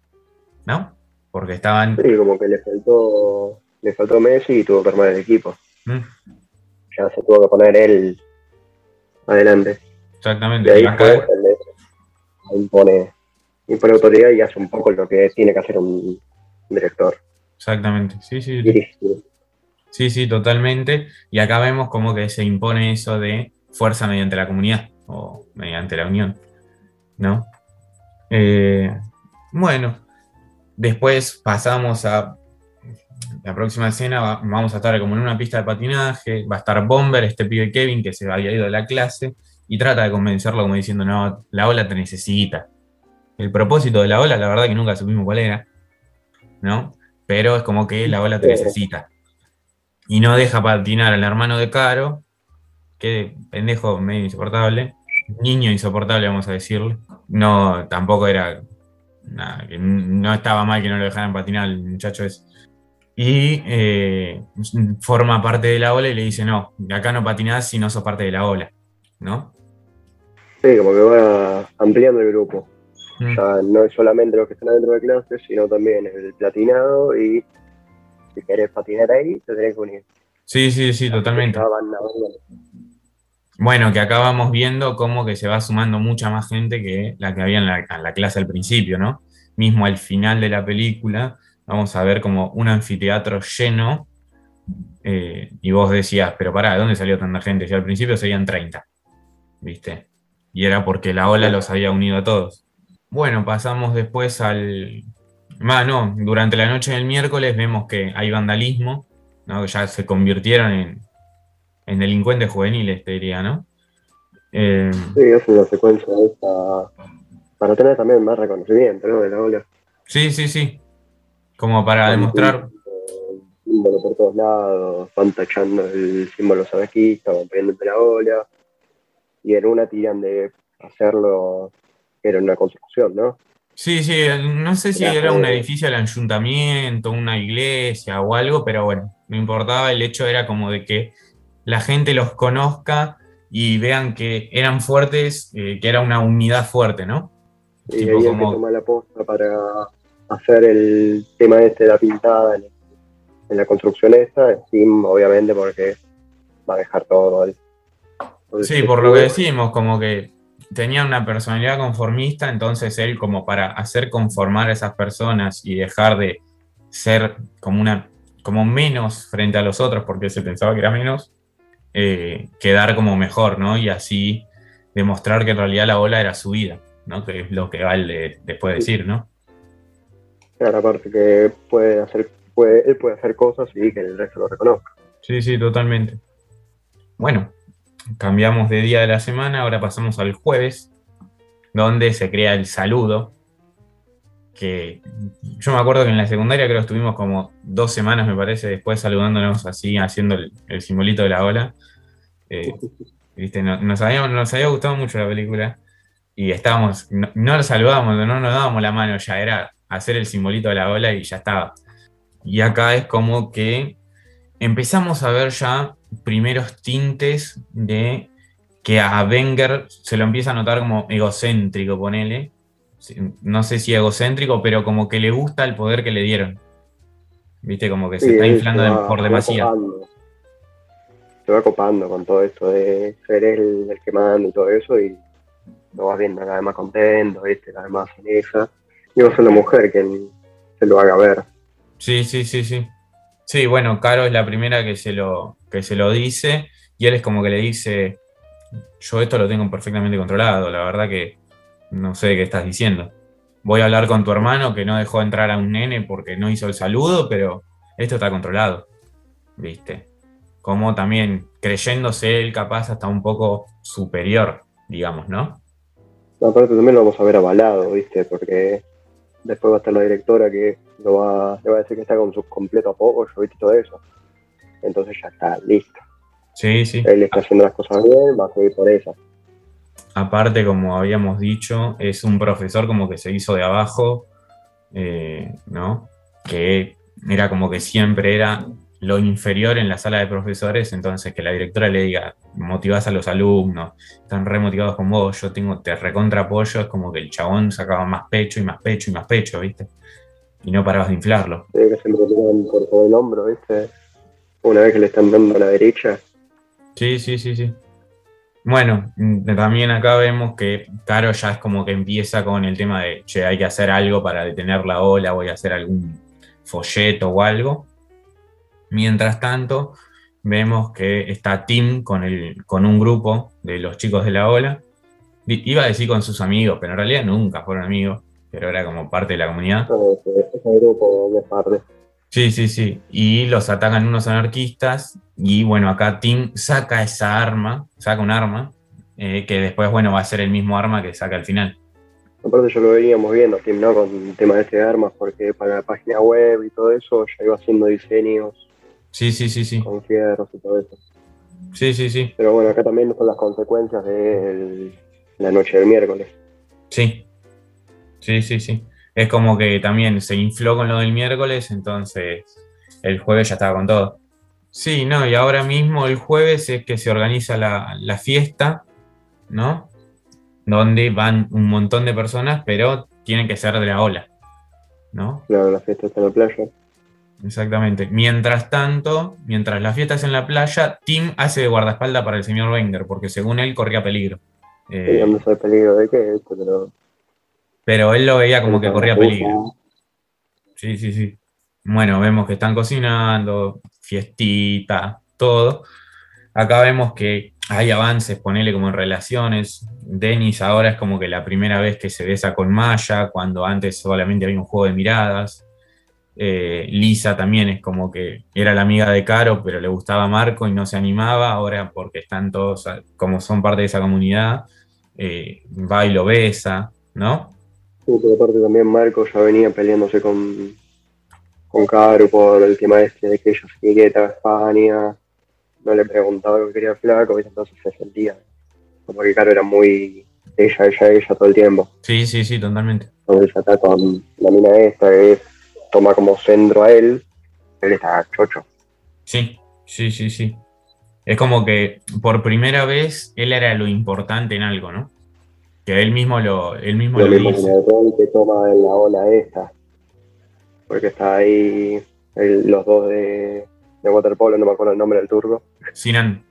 ¿no? Porque estaban... Sí, como que le faltó, le faltó Messi y tuvo que armar el equipo. Mm. Ya se tuvo que poner él adelante. Exactamente. Y ahí impone, impone autoridad y hace un poco lo que tiene que hacer un director. Exactamente, sí, sí. Sí, sí, totalmente. Y acá vemos como que se impone eso de fuerza mediante la comunidad o mediante la unión, ¿no? Eh, bueno, después pasamos a la próxima escena, vamos a estar como en una pista de patinaje, va a estar Bomber, este pibe Kevin que se había ido de la clase y trata de convencerlo como diciendo, no, la ola te necesita. El propósito de la ola, la verdad que nunca supimos cuál era, ¿no? Pero es como que la ola te necesita y no deja patinar al hermano de Caro, que pendejo medio insoportable, niño insoportable vamos a decirle, no, tampoco era, nada, no estaba mal que no lo dejaran patinar al muchacho ese. Y eh, forma parte de la ola y le dice, no, acá no patinás si no sos parte de la ola, ¿no? Sí, como que va ampliando el grupo. Mm. Ya no es solamente los que están dentro de clase, sino también el platinado y si querés patinar ahí, te tenés que unir. Sí, sí, sí, totalmente. Bueno, que acá vamos viendo cómo que se va sumando mucha más gente que la que había en la, clase al principio, ¿no? Mismo al final de la película, vamos a ver como un anfiteatro lleno. Eh, y vos decías, pero pará, ¿de dónde salió tanta gente? Si al principio serían 30, ¿viste? Y era porque la ola los había unido a todos. Bueno, pasamos después al, más no, durante la noche del miércoles vemos que hay vandalismo, ¿no? que ya se convirtieron en, delincuentes juveniles, te diría, ¿no? Eh, sí, es una secuencia esta, para tener también más reconocimiento ¿no? de la ola. Sí, sí, sí. Como para demostrar. Símbolo por todos lados, van tachando el símbolo sabequista, van la ola. Y en una tiran de hacerlo, era una construcción, ¿no? Sí, sí, no sé si era un edificio del ayuntamiento, una iglesia o algo, pero bueno, no importaba, el hecho era como de que la gente los conozca y vean que eran fuertes, eh, que era una unidad fuerte, ¿no? Y tipo como... que toma la posta para hacer el tema este de la pintada en, la construcción esta, Sim, obviamente, porque va a dejar todo. Sí, por lo que decimos, como que tenía una personalidad conformista, entonces él como para hacer conformar a esas personas y dejar de ser como una como menos frente a los otros porque se pensaba que era menos, eh, quedar como mejor, ¿no? Y así demostrar que en realidad la ola era su vida, ¿no? Que es lo que vale después decir, ¿no? Claro, aparte que puede hacer, puede, él puede hacer cosas y que el resto lo reconozca. Sí, sí, totalmente. Bueno, cambiamos de día de la semana, ahora pasamos al jueves, donde se crea el saludo, que yo me acuerdo que en la secundaria creo que estuvimos como dos semanas, me parece, después saludándonos así, haciendo el, simbolito de la ola. Eh, ¿viste? Nos, había, nos había gustado mucho la película y estábamos, no, no lo saludábamos, no nos dábamos la mano, ya era hacer el simbolito de la ola y ya estaba. Y acá es como que empezamos a ver ya primeros tintes de que a Wenger se lo empieza a notar como egocéntrico, ponele. No sé si egocéntrico, pero como que le gusta el poder que le dieron. Viste, como que se está inflando por demasiado. Se va copando con todo esto de ser él el que manda y todo eso, y lo vas viendo cada vez más contento, ¿viste? cada vez más en esa. Y vos sos la mujer que se lo haga ver. Sí, sí, sí, sí. Sí, bueno, Caro es la primera que se lo, que se lo dice, y él es como que le dice, yo esto lo tengo perfectamente controlado, la verdad que no sé qué estás diciendo. Voy a hablar con tu hermano que no dejó entrar a un nene porque no hizo el saludo, pero esto está controlado. ¿Viste? Como también creyéndose él capaz hasta un poco superior, digamos, ¿no? Aparte también lo vamos a ver avalado, ¿viste? Porque después va a estar la directora que lo va, le va a decir que está con su completo apoyo, ¿viste? Todo eso. Entonces ya está listo. Sí, sí. Él está haciendo las cosas bien, va a seguir por eso. Aparte, como habíamos dicho, es un profesor como que se hizo de abajo, eh, ¿no? Que era como que siempre era lo inferior en la sala de profesores, entonces que la directora le diga, motivás a los alumnos, están remotivados con vos, yo tengo, te recontra apoyo, es como que el chabón sacaba más pecho y más pecho y más pecho, ¿viste? Y no parabas de inflarlo. Sí, que se por todo el hombro, ¿viste? Una vez que le están dando a la derecha, Sí, sí, sí, sí. Bueno, mm, también acá vemos que Caro ya es como que empieza con el tema de, che, hay que hacer algo para detener la ola, voy a hacer algún folleto o algo. Mientras tanto, vemos que está Tim con, el, con un grupo de los chicos de la ola. Iba a decir con sus amigos, pero en realidad nunca fueron amigos, pero era como parte de la comunidad. Sí, sí, sí. Y los atacan unos anarquistas y bueno, acá Tim saca esa arma, saca un arma, eh, que después, bueno, va a ser el mismo arma que saca al final. Aparte yo lo veníamos viendo, Tim, ¿no? Con el tema de este armas, porque para la página web y todo eso ya iba haciendo diseños. Sí, sí, sí, sí. Con fierros y todo eso. Sí, sí, sí. Pero bueno, acá también son las consecuencias de la noche del miércoles. Sí, sí, sí, sí. Es como que también se infló con lo del miércoles, entonces el jueves ya estaba con todo. Sí, no, y ahora mismo el jueves es que se organiza la, fiesta, ¿no? Donde van un montón de personas, pero tienen que ser de la ola, ¿no? Claro, la fiesta está en la playa. Exactamente. Mientras tanto, mientras la fiesta es en la playa, Tim hace de guardaespaldas para el señor Wenger, porque según él corría peligro. Eh, sé peligro de qué, pero... Pero él lo veía como que corría peligro. Sí, sí, sí. Bueno, vemos que están cocinando, fiestita, todo. Acá vemos que hay avances, ponele como en relaciones. Denis ahora es como que la primera vez que se besa con Maya, cuando antes solamente había un juego de miradas. Eh, Lisa también es como que era la amiga de Caro, pero le gustaba Marco y no se animaba. Ahora, porque están todos, como son parte de esa comunidad, eh, va y lo besa, ¿no? Sí, pero aparte también Marco ya venía peleándose con, con Caro por el tema este de que ella se etiqueta a España, no le preguntaba lo que quería flaco, y entonces se sentía como que Caro era muy ella, ella, ella todo el tiempo. Sí, sí, sí, totalmente. Entonces ya está con la mina esta que toma como centro a él, él está chocho. Sí, sí, sí, sí. Es como que por primera vez él era lo importante en algo, ¿no? Que él mismo lo, él mismo lo, lo dice. que toma en la ola esta porque está ahí los dos de, de, waterpolo, no me acuerdo el nombre del turco. Sinan.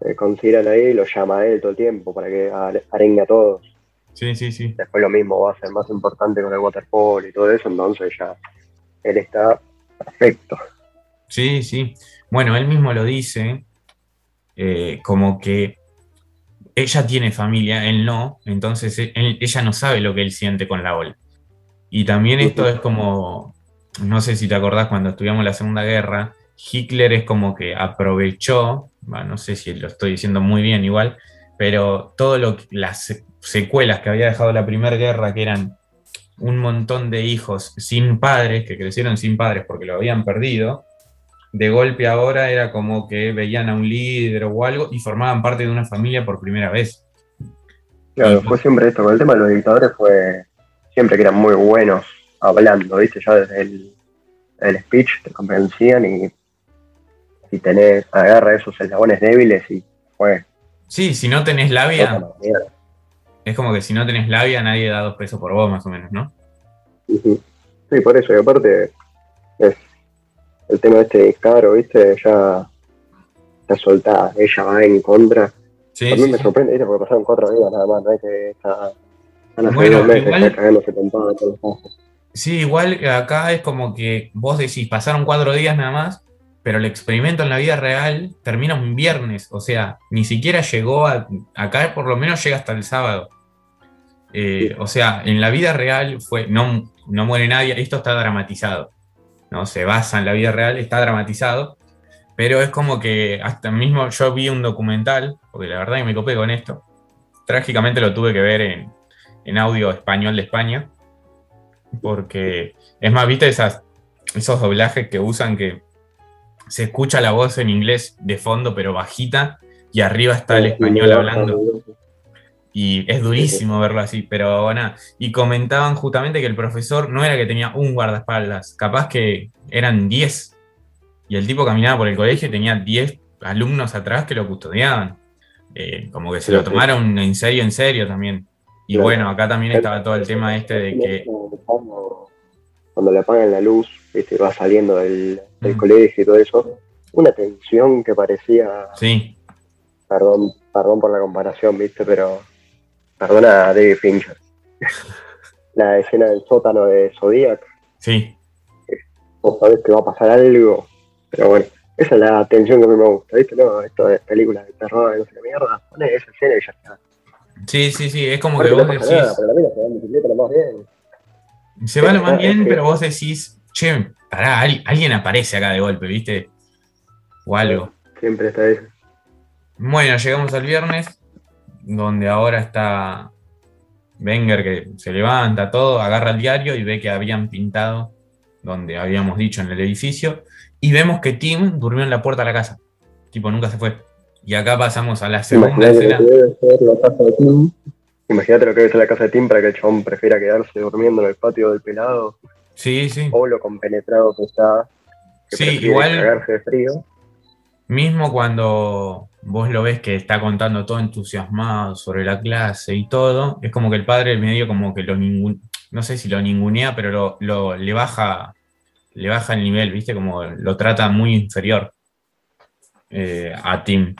Eh, con Sinan ahí lo llama a él todo el tiempo para que arengue a todos. Sí, sí, sí. Después lo mismo va a ser más importante con el waterpolo y todo eso, entonces ya él está perfecto. Sí, sí. Bueno, él mismo lo dice, eh, como que ella tiene familia, él no, entonces ella no sabe lo que él siente con la ola. Y también esto es como, no sé si te acordás cuando estudiamos la Segunda Guerra, Hitler es como que aprovechó, no sé si lo estoy diciendo muy bien igual, pero todo lo las secuelas que había dejado la Primera Guerra, que eran un montón de hijos sin padres, que crecieron sin padres porque lo habían perdido, de golpe ahora era como que veían a un líder o algo y formaban parte de una familia por primera vez. Claro, fue siempre esto, con el tema de los dictadores fue siempre que eran muy buenos hablando, ¿viste? Ya desde el, speech te convencían y si tenés, agarra esos eslabones débiles y pues. Sí, si no tenés labia, es como que si no tenés labia, nadie da dos pesos por vos, más o menos, ¿no? Sí, por eso, y aparte, es el tema este caro, ¿viste? Ya está soltada, ella va en contra. Sí, a mí me sorprende, ¿viste? Porque pasaron cuatro días nada más, no es que está. Bueno, meses, igual, Sí, igual acá es como que vos decís, pasaron cuatro días nada más, pero el experimento en la vida real termina un viernes, o sea, ni siquiera llegó a, acá por lo menos llega hasta el sábado. Eh, o sea, en la vida real fue, no, no muere nadie, esto está dramatizado, ¿no? Se basa en la vida real, está dramatizado, pero es como que hasta mismo yo vi un documental, porque la verdad que me copé con esto, trágicamente lo tuve que ver en, en audio español de España, porque es más, viste esas, esos doblajes que usan que se escucha la voz en inglés de fondo, pero bajita, y arriba está el español hablando. Y es durísimo verlo así, pero bueno, y comentaban justamente que el profesor no era que tenía un guardaespaldas, capaz que eran 10. Y el tipo caminaba por el colegio y tenía 10 alumnos atrás que lo custodiaban. Eh, como que se lo tomaron en serio, en serio también. Y bueno, acá también estaba todo el tema este de que... Cuando le apagan la luz, ¿viste? va saliendo del, mm. colegio y todo eso, una tensión que parecía... Sí. Perdón, perdón por la comparación, ¿viste? Pero perdona a David Fincher. la escena del sótano de Zodiac. Sí. Vos sabés que va a pasar algo, pero bueno, esa es la tensión que a mí me gusta, ¿viste? No, esto de películas de terror, no sé qué mierda, poné esa escena y ya está. Sí, sí, sí, es como que vos decís. se va lo más bien, pero vos decís, che, pará, alguien aparece acá de golpe, ¿viste? O algo. Siempre está eso. Bueno, llegamos al viernes, donde ahora está Wenger que se levanta, todo, agarra el diario y ve que habían pintado donde habíamos dicho en el edificio, y vemos que Tim durmió en la puerta de la casa. Tipo, nunca se fue. Y acá pasamos a la segunda escena. Imagínate lo que debe ser la casa de Tim para que el chabón prefiera quedarse durmiendo en el patio del pelado. Sí, sí. O lo compenetrado que está. sí, igual. de frío. Mismo cuando vos lo ves que está contando todo entusiasmado sobre la clase y todo, es como que el padre medio como que lo ningún, no sé si lo ningunea, pero lo, le baja le baja el nivel, ¿viste? Como lo trata muy inferior eh, a Tim.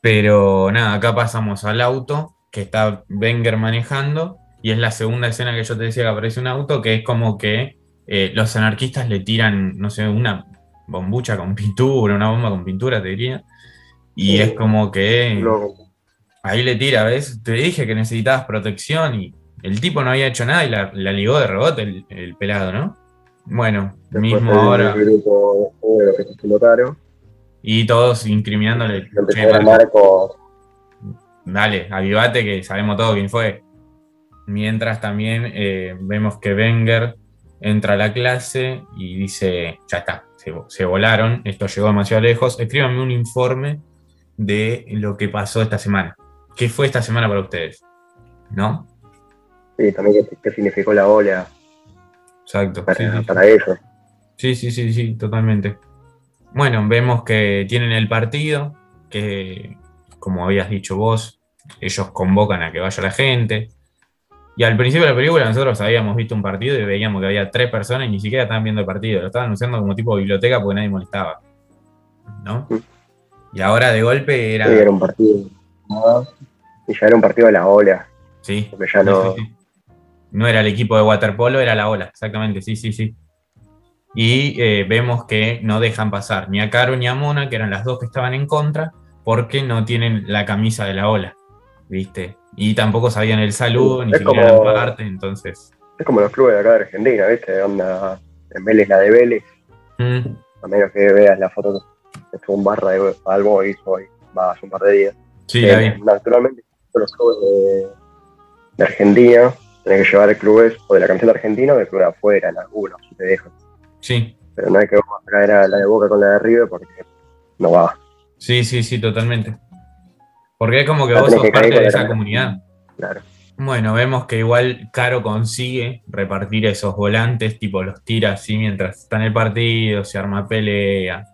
Pero nada, acá pasamos al auto que está Wenger manejando y es la segunda escena que yo te decía que aparece un auto, que es como que eh, los anarquistas le tiran, no sé, una bombucha con pintura, una bomba con pintura, te diría. Y es como que ahí le tira, ¿ves? Te dije que necesitabas protección y el tipo no había hecho nada y la, ligó de rebote el, pelado, ¿no? Bueno, mismo ahora. Y todos incriminándole. Dale, avivate que sabemos todo quién fue. Mientras también eh, vemos que Wenger entra a la clase y dice, ya está, se, volaron, esto llegó demasiado lejos, escríbanme un informe de lo que pasó esta semana. ¿Qué fue esta semana para ustedes? ¿No? Sí, también qué, significó la ola. Exacto. Para, para eso. Sí, sí, sí, sí, totalmente. Bueno, vemos que tienen el partido, que como habías dicho vos, ellos convocan a que vaya la gente. Y al principio de la película nosotros habíamos visto un partido y veíamos que había tres personas y ni siquiera estaban viendo el partido, lo estaban usando como tipo biblioteca porque nadie molestaba. ¿No? Y ahora de golpe era. Sí, era un partido. Y ya era un partido de la ola. Sí. Porque ya no. No era el equipo de waterpolo, era la ola, exactamente, sí, sí, sí y eh, vemos que no dejan pasar ni a Caro ni a Mona, que eran las dos que estaban en contra, porque no tienen la camisa de la ola, ¿viste? Y tampoco sabían el saludo, ni siquiera la parte, entonces... Es como los clubes de acá de Argentina, ¿viste? Onda, en Vélez la de Vélez, mm. a menos que veas la foto de un barra de algo hizo hoy, va hace un par de días. Sí, eh, Naturalmente, los clubes de, Argentina, tenés que llevar clubes o de la camiseta argentina o del club de afuera, en algunos, si te dejan. Sí. Pero no hay que traer a la de Boca con la de River porque no va. Sí, sí, sí, totalmente. Porque es como que vos sos parte de esa comunidad. Claro. Bueno, vemos que igual Caro consigue repartir esos volantes, tipo los tira así mientras está en el partido, se arma pelea.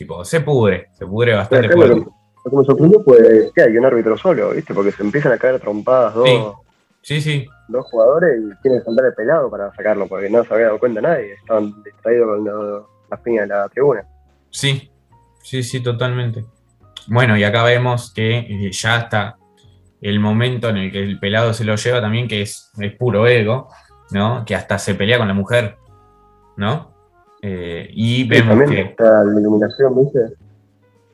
Tipo, se pudre, se pudre bastante Acá fuerte. lo, que, lo que me sorprendió fue que hay un árbitro solo, ¿viste? Porque se empiezan a caer trompadas dos, Sí, sí, dos jugadores y tienen que saltar el pelado para sacarlo, porque no se había dado cuenta nadie. Estaban distraídos con las piñas de la tribuna. sí, sí, sí, totalmente. Bueno, y acá vemos que eh, ya está el momento en el que el pelado se lo lleva también, que es, es puro ego, ¿no? Que hasta se pelea con la mujer, ¿no? Eh, y Sí, vemos también que... está la iluminación, ¿viste?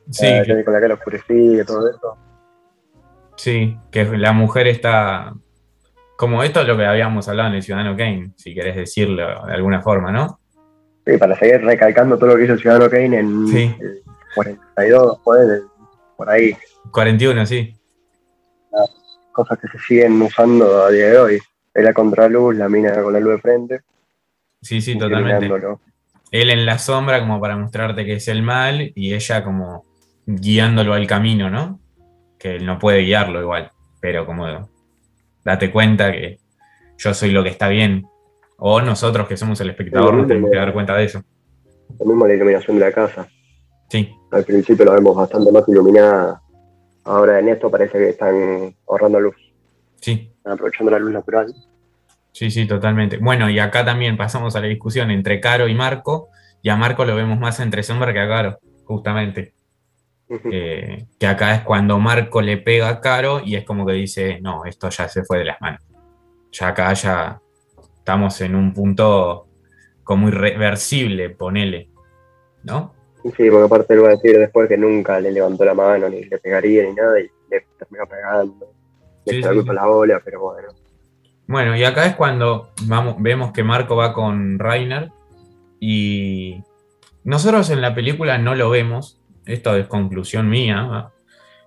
Sí, Ah, que- que con la cara oscurecida y todo eso. Sí, que la mujer está. Como esto es lo que habíamos hablado en el Ciudadano Kane, si querés decirlo de alguna forma, ¿no? Sí, para seguir recalcando todo lo que hizo el Ciudadano Kane en Sí. el 42, joder, por ahí. 41, sí. Cosas que se siguen usando a día de hoy. Él a contraluz, la mina con la luz de frente. Sí, sí, totalmente. Él en la sombra, como para mostrarte que es el mal, y ella como guiándolo al camino, ¿no? Que él no puede guiarlo igual, pero como date cuenta que yo soy lo que está bien. O nosotros que somos el espectador nos tenemos que dar cuenta de eso. Lo mismo la iluminación de la casa. Sí, Al principio la vemos bastante más iluminada. Ahora en esto parece que están ahorrando luz. sí. Están aprovechando la luz natural. Sí, sí, totalmente. Bueno, y acá también pasamos a la discusión entre Caro y Marco, y a Marco lo vemos más entre sombra que a Caro, justamente. Eh, que acá es cuando Marco le pega a Caro y es como que dice, no, esto ya se fue de las manos. Ya acá ya estamos en un punto como irreversible, ponele, ¿no? Sí, porque aparte él va a decir después que nunca le levantó la mano, ni le pegaría, ni nada, y le terminó pegando. Le Sí, sí, sí. la ola, pero bueno. Bueno, y acá es cuando vamos, vemos que Marco va con Rainer y nosotros en la película no lo vemos, esto es conclusión mía,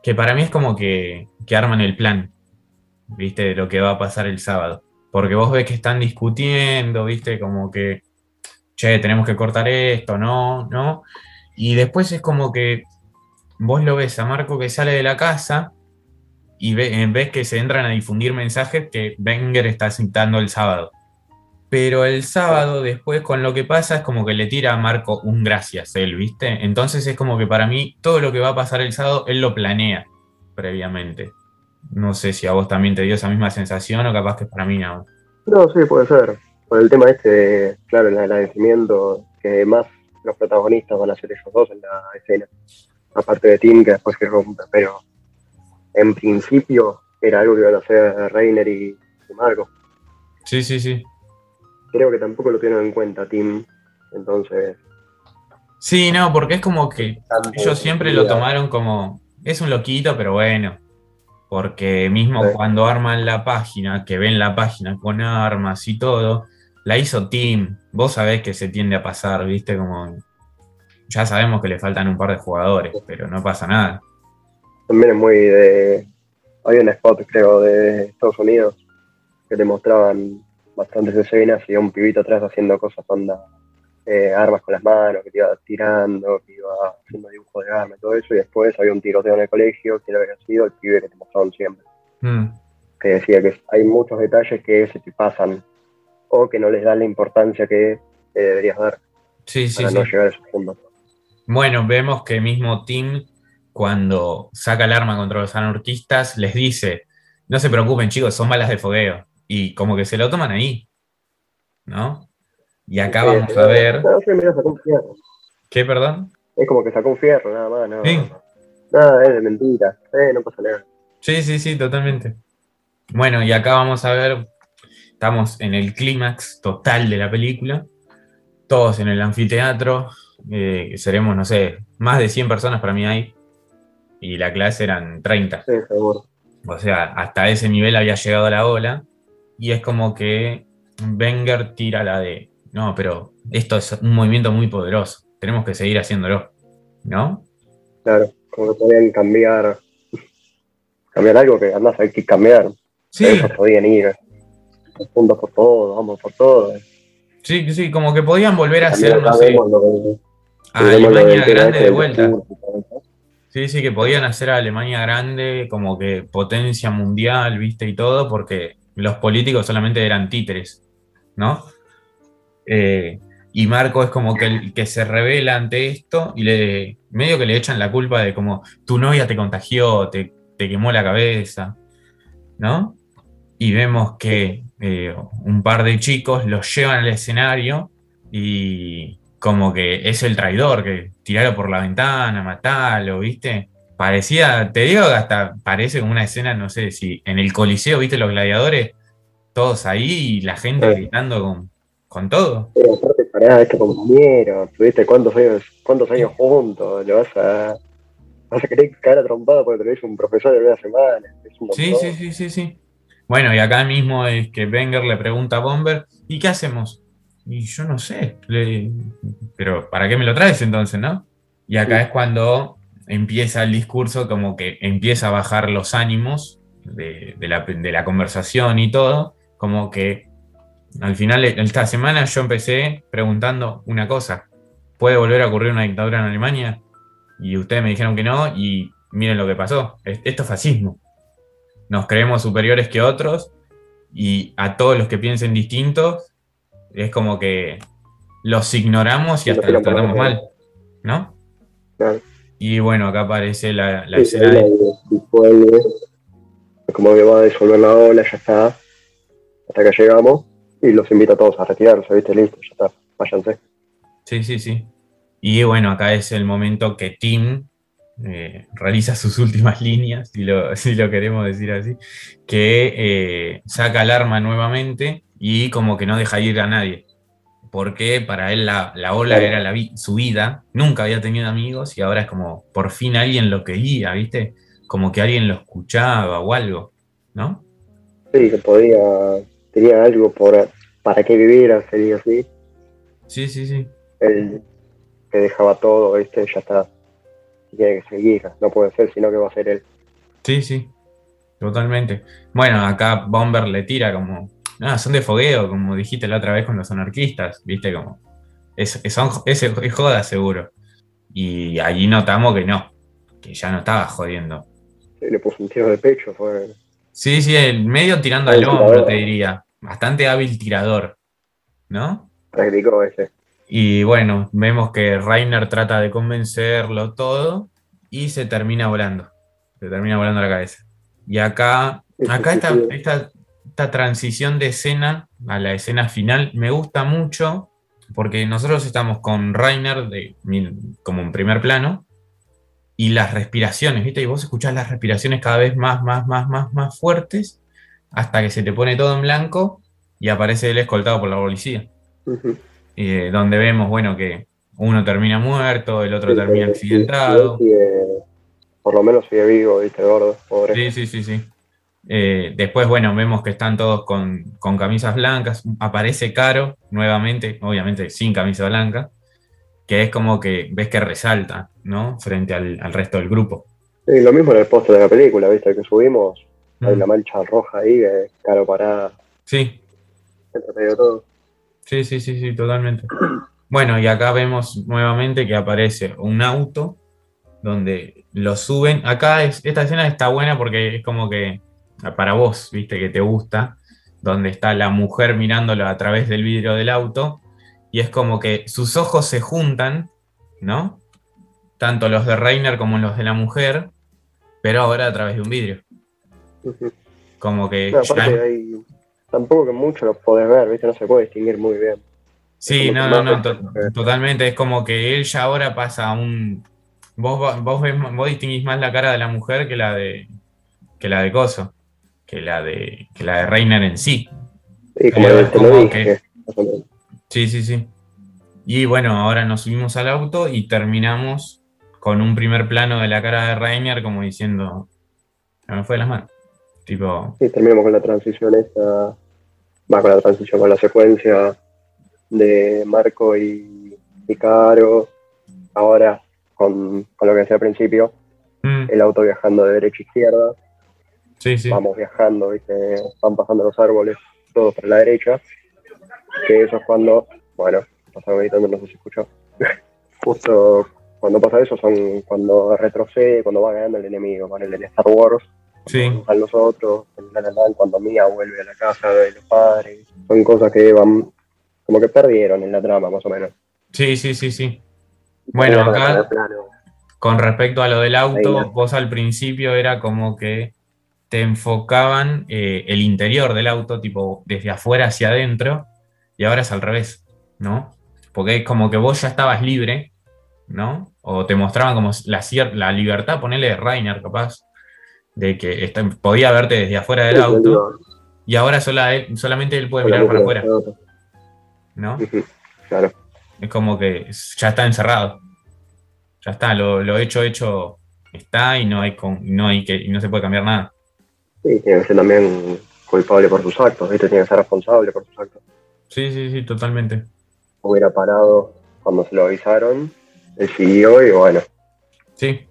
que para mí es como que, que arman el plan, viste, de lo que va a pasar el sábado. Porque vos ves que están discutiendo, viste, como que, che, tenemos que cortar esto, no, no. Y después es como que vos lo ves a Marco que sale de la casa y ve- ves que se entran a difundir mensajes que Wenger está citando el sábado. Pero el sábado después con lo que pasa es como que le tira a Marco un gracias él, ¿viste? Entonces es como que para mí todo lo que va a pasar el sábado él lo planea previamente. No sé si a vos también te dio esa misma sensación o capaz que para mí no. No, sí, puede ser. Por el tema este, claro, el agradecimiento, que más los protagonistas van a ser ellos dos en la escena. Aparte de Tim, que después se rompe. Pero en principio era algo que iban a hacer Reiner y, y Marco. Sí, sí, sí. Creo que tampoco lo tienen en cuenta Tim. Entonces, Sí, no, porque es como que ellos siempre lo tomaron como, es un loquito, pero bueno. Porque mismo Sí. cuando arman la página, que ven la página con armas y todo, la hizo Tim. Vos sabés que se tiende a pasar, viste, como... Ya sabemos que le faltan un par de jugadores, pero no pasa nada. También es muy de. Había un spot, creo, de Estados Unidos que te mostraban bastantes escenas y un pibito atrás haciendo cosas, onda, eh, armas con las manos, que te iba tirando, que iba haciendo dibujos de armas y todo eso. Y después había un tiroteo en el colegio, que había sido el pibe que te mostraban siempre. Mm, Que decía que hay muchos detalles que se te pasan o que no les dan la importancia que eh, deberías dar Sí, sí, para sí. no llegar a esos puntos. Bueno, vemos que mismo Tim, cuando saca el arma contra los anarquistas, les dice, no se preocupen chicos, son balas de fogueo. Y como que se lo toman ahí, ¿no? Y acá Sí, vamos a ver... No, sí, mira, sacó un fierro. ¿Qué, perdón? Es como que sacó un fierro, nada más, no. Sí. Nada, es de mentira. Eh, no pasa nada. Sí, sí, sí, totalmente. Bueno, y acá vamos a ver, estamos en el clímax total de la película, todos en el anfiteatro, eh, seremos, no sé, más de 100 personas para mí hay, y la clase eran 30. Sí, seguro. O sea, hasta ese nivel había llegado la ola, y es como que Wenger tira la de, no, pero esto es un movimiento muy poderoso, tenemos que seguir haciéndolo, ¿no? Claro, como que podían cambiar. Cambiar algo que andás hay que cambiar. Sí, Ellos podían ir juntos por todo, vamos por todo. sí, sí, como que podían volver a hacer, no sé, a Alemania grande este de del vuelta. eso. Sí, sí, que podían hacer a Alemania grande como que potencia mundial, viste, y todo, porque los políticos solamente eran títeres, ¿no? Eh, Y Marco es como que el que se revela ante esto y le medio que le echan la culpa de como tu novia te contagió, te, te quemó la cabeza, ¿no? Y vemos que eh, un par de chicos los llevan al escenario y como que es el traidor, que tirarlo por la ventana, matarlo, ¿viste? Parecía, te digo, hasta parece como una escena, no sé si en el Coliseo, ¿viste? Los gladiadores, todos ahí y la gente gritando con, con todo. Pero aparte, pará, este compañero, tuviste cuántos años, cuántos años juntos, le vas a, vas a querer caer a trompada porque te lo dice un profesor de una semana. sí, sí, sí, sí, sí. Bueno, y acá mismo es que Wenger le pregunta a Bomber, ¿y qué hacemos? Y yo no sé, pero ¿para qué me lo traes entonces, no? Y acá es cuando empieza el discurso, como que empieza a bajar los ánimos de, la, conversación y todo, como que al final, esta semana yo empecé preguntando una cosa, ¿puede volver a ocurrir una dictadura en Alemania? Y ustedes me dijeron que no, y miren lo que pasó, esto es fascismo. Nos creemos superiores que otros, y a todos los que piensen distintos es como que los ignoramos y hasta los tratamos mal, ¿no? Y bueno, acá aparece la, escena de... como que va a disolver la ola, ya está, hasta que llegamos, y los invita a todos a retirarse, ¿viste? Listo, ya está, váyanse. Sí, sí, sí. Y bueno, acá es el momento que Tim eh, realiza sus últimas líneas, si lo, si lo queremos decir así, que eh, saca el arma nuevamente y como que no deja ir a nadie. Porque para él la, ola era la su vida, nunca había tenido amigos y ahora es como por fin alguien lo quería, ¿viste? Como que alguien lo escuchaba o algo, ¿no? Sí, que podía, tenía algo por, para que viviera, sería así. Sí, sí, sí. Él que dejaba todo, ¿viste? Ya está. Tiene que seguir, no puede ser, sino que va a ser él. Sí, sí, totalmente. Bueno, acá Bomber le tira como no, son de fogueo, como dijiste la otra vez con los anarquistas, viste, como. Es, es, es joda seguro. Y allí notamos que no, que ya no estaba jodiendo. Le puso un tiro de pecho, fue. Sí, sí, el medio tirando al hombro, te diría. Bastante hábil tirador, ¿no? Practicó ese. Y bueno, vemos que Rainer trata de convencerlo todo y se termina volando. Se termina volando la cabeza. Y acá, acá está esta, esta transición de escena a la escena final me gusta mucho porque nosotros estamos con Rainer de, como en primer plano y las respiraciones, ¿viste? Y vos escuchás las respiraciones cada vez más, más, más, más, más fuertes hasta que se te pone todo en blanco y aparece él escoltado por la policía. Eh, donde vemos, bueno, que uno termina muerto, el otro termina accidentado. por lo menos sigue vivo, ¿viste? Gordo, pobre. Sí, sí, sí, sí. Eh, después, bueno, vemos que están todos con, camisas blancas. Aparece Caro nuevamente, obviamente sin camisa blanca, que es como que ves que resalta, ¿no? Frente al, resto del grupo. Sí, lo mismo en el póster de la película, ¿viste? Que subimos, hay una mm. mancha roja ahí, que Caro parada. Sí. Entre todo. Sí, sí, sí, sí, totalmente. Bueno, y acá vemos nuevamente que aparece un auto donde lo suben. Acá es, esta escena está buena porque es como que para vos, viste, que te gusta, donde está la mujer mirándolo a través del vidrio del auto, y es como que sus ojos se juntan, ¿no? Tanto los de Reiner como los de la mujer, pero ahora a través de un vidrio. Como que... tampoco que mucho lo podés ver, ¿viste? No se puede distinguir muy bien. Sí, no, no, no, totalmente. Es como que él ya ahora pasa a un... Vos, vos, vos distinguís más la cara de la mujer que la de, que la de Coso que la de, que la de Reiner en sí. Sí, como, lo que, Sí, sí, sí. Y bueno, ahora nos subimos al auto y terminamos con un primer plano de la cara de Reiner como diciendo, se me fue de las manos. Tipo... Sí, terminamos con la transición esta, va con la transición, con la secuencia de Marco y, y Caro, ahora con, lo que decía al principio, mm. el auto viajando de derecha a izquierda, Vamos viajando, ¿viste? van pasando los árboles, todos para la derecha. Que eso es cuando, bueno, pasa gritando, no sé si escuchó. Justo cuando pasa eso son cuando retrocede, cuando va ganando el enemigo, con el Star Wars. Sí. A los otros, cuando Mia vuelve a la casa de los padres. Son cosas que van como que perdieron en la trama, más o menos. Sí, sí, sí, sí. Bueno, acá, con respecto a lo del auto, vos al principio era como que te enfocaban eh, el interior del auto, tipo desde afuera hacia adentro, y ahora es al revés, ¿no? Porque es como que vos ya estabas libre, ¿no? O te mostraban como la, la libertad, ponerle de Rainer, capaz, de que podía verte desde afuera del auto, y ahora solamente él puede mirar para afuera, ¿no? Claro. Es como que ya está encerrado. Ya está, lo, hecho, hecho está y no hay, con, no hay que, y no se puede cambiar nada. Sí, tiene que ser también culpable por sus actos, ¿viste? Tiene que ser responsable por sus actos. Sí, sí, sí, totalmente. Hubiera parado cuando se lo avisaron, él siguió y bueno. Sí.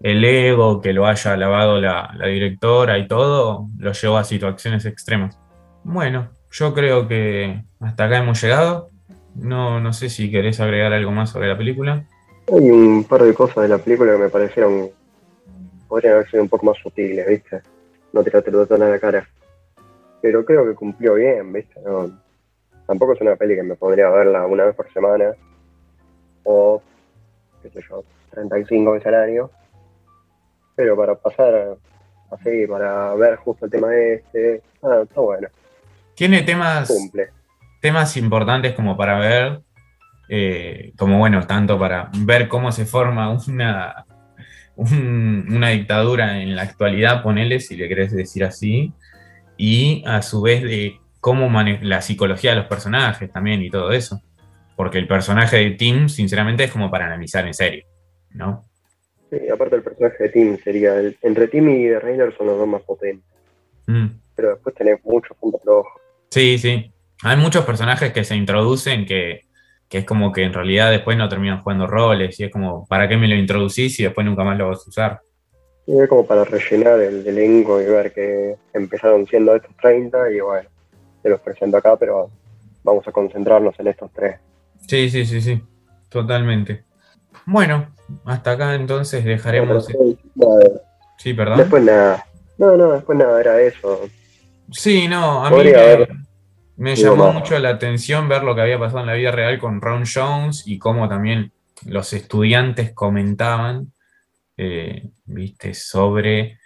El ego, que lo haya lavado la, la directora y todo, lo llevó a situaciones extremas. Bueno, yo creo que hasta acá hemos llegado. No, no sé si querés agregar algo más sobre la película. Hay un par de cosas de la película que me parecieron. Podrían haber sido un poco más sutiles, ¿viste? No tirarte el botón a la cara. Pero creo que cumplió bien, ¿viste? tampoco es una peli que me podría verla una vez por semana. O, qué sé yo, 35 de salario. Pero para pasar así, para ver justo el tema este, ah, está bueno. Tiene temas. Cumple temas importantes como para ver, eh, como bueno, tanto para ver cómo se forma una, una dictadura en la actualidad, ponele, si le querés decir así, y a su vez de cómo la psicología de los personajes también y todo eso. Porque el personaje de Tim, sinceramente, es como para analizar en serio, ¿no? Sí, aparte el personaje de Tim sería, entre Tim y de Reiner son los dos más potentes. Mm. Pero después tenés muchos puntos flojos. Sí, sí. Hay muchos personajes que se introducen que, es como que en realidad después no terminan jugando roles y es como, ¿para qué me lo introducís y después nunca más lo vas a usar? Y es como para rellenar el elenco y ver que empezaron siendo estos 30 y bueno, te los presento acá, pero vamos a concentrarnos en estos tres. Sí, sí, sí, sí, totalmente. Bueno, hasta acá entonces dejaremos... sí, perdón. Después nada. No, no, después nada, era eso. Sí, no, a mí... Me llamó mucho la atención ver lo que había pasado en la vida real con Ron Jones y cómo también los estudiantes comentaban, eh, viste, sobre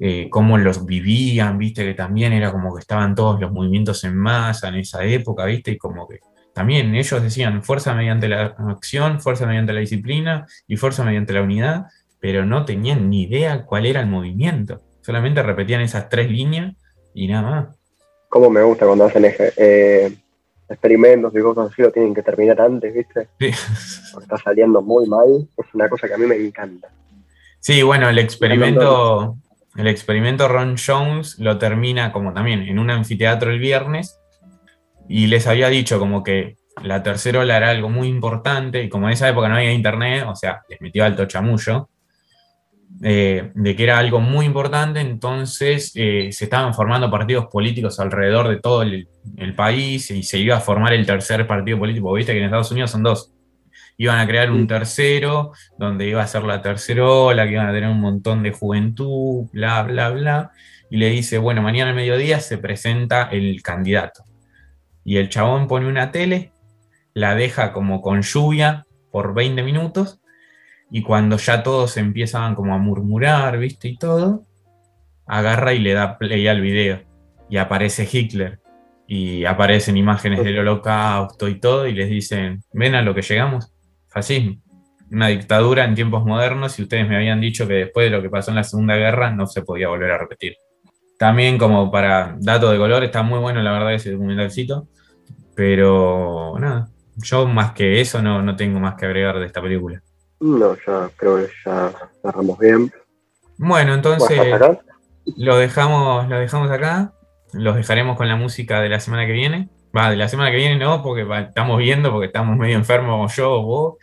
eh, cómo los vivían, viste, que también era como que estaban todos los movimientos en masa en esa época, viste, y como que también ellos decían fuerza mediante la acción, fuerza mediante la disciplina y fuerza mediante la unidad, pero no tenían ni idea cuál era el movimiento, solamente repetían esas tres líneas y nada más cómo me gusta cuando hacen eh, experimentos y cosas así, lo tienen que terminar antes, ¿viste? Sí. Porque está saliendo muy mal, es una cosa que a mí me encanta. Sí, bueno, el experimento, el experimento Ron Jones lo termina como también en un anfiteatro el viernes y les había dicho como que la tercera ola era algo muy importante y como en esa época no había internet, o sea, les metió alto chamullo, eh, de que era algo muy importante, entonces eh, se estaban formando partidos políticos alrededor de todo el, país y se iba a formar el tercer partido político, viste que en Estados Unidos son dos. Iban a crear un tercero, donde iba a ser la tercera ola, que iban a tener un montón de juventud, bla, bla, bla. Y le dice, bueno, mañana al mediodía se presenta el candidato. Y el chabón pone una tele, la deja como con lluvia por 20 minutos y cuando ya todos empiezan como a murmurar, ¿viste? Y todo, agarra y le da play al video. Y aparece Hitler. Y aparecen imágenes del holocausto y todo. Y les dicen, ven a lo que llegamos. Fascismo. Una dictadura en tiempos modernos. Y ustedes me habían dicho que después de lo que pasó en la Segunda Guerra no se podía volver a repetir. También como para dato de color, está muy bueno la verdad ese documentalcito. Pero nada, yo más que eso no, no tengo más que agregar de esta película. No, ya creo que ya cerramos bien. Bueno, entonces lo dejamos, lo dejamos acá. Los dejaremos con la música de la semana que viene. Va, de la semana que viene no, porque estamos viendo, porque estamos medio enfermos yo o vos.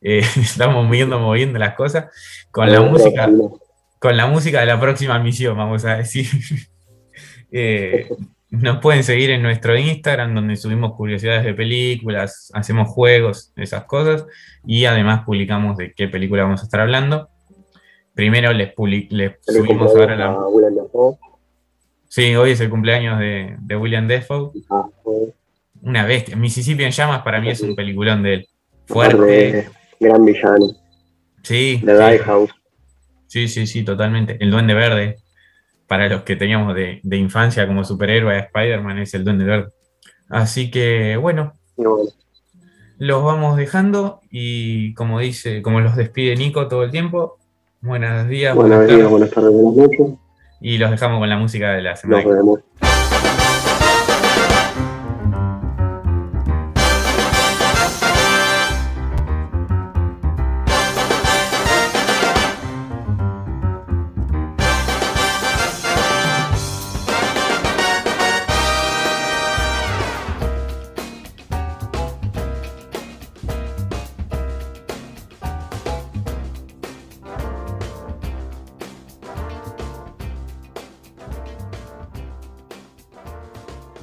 Eh, estamos viendo, moviendo las cosas. Con la música, con la música de la próxima misión, vamos a decir. eh, nos pueden seguir en nuestro Instagram, donde subimos curiosidades de películas, hacemos juegos, esas cosas, y además publicamos de qué película vamos a estar hablando. Primero les, subimos ahora la... Sí, hoy es el cumpleaños de, William Defoe. Ah, una bestia. Mississippi en llamas para mí es un peliculón de él. Fuerte. Gran villano. Sí. De House. Sí, sí, sí, totalmente. El Duende Verde. Para los que teníamos de, infancia como superhéroe de Spider-Man es el Duende Verde. Así que, bueno, Los vamos dejando y como dice, como los despide Nico todo el tiempo. Buenos días, buenos días, buenas tardes, buenas noches. Y los dejamos con la música de la semana.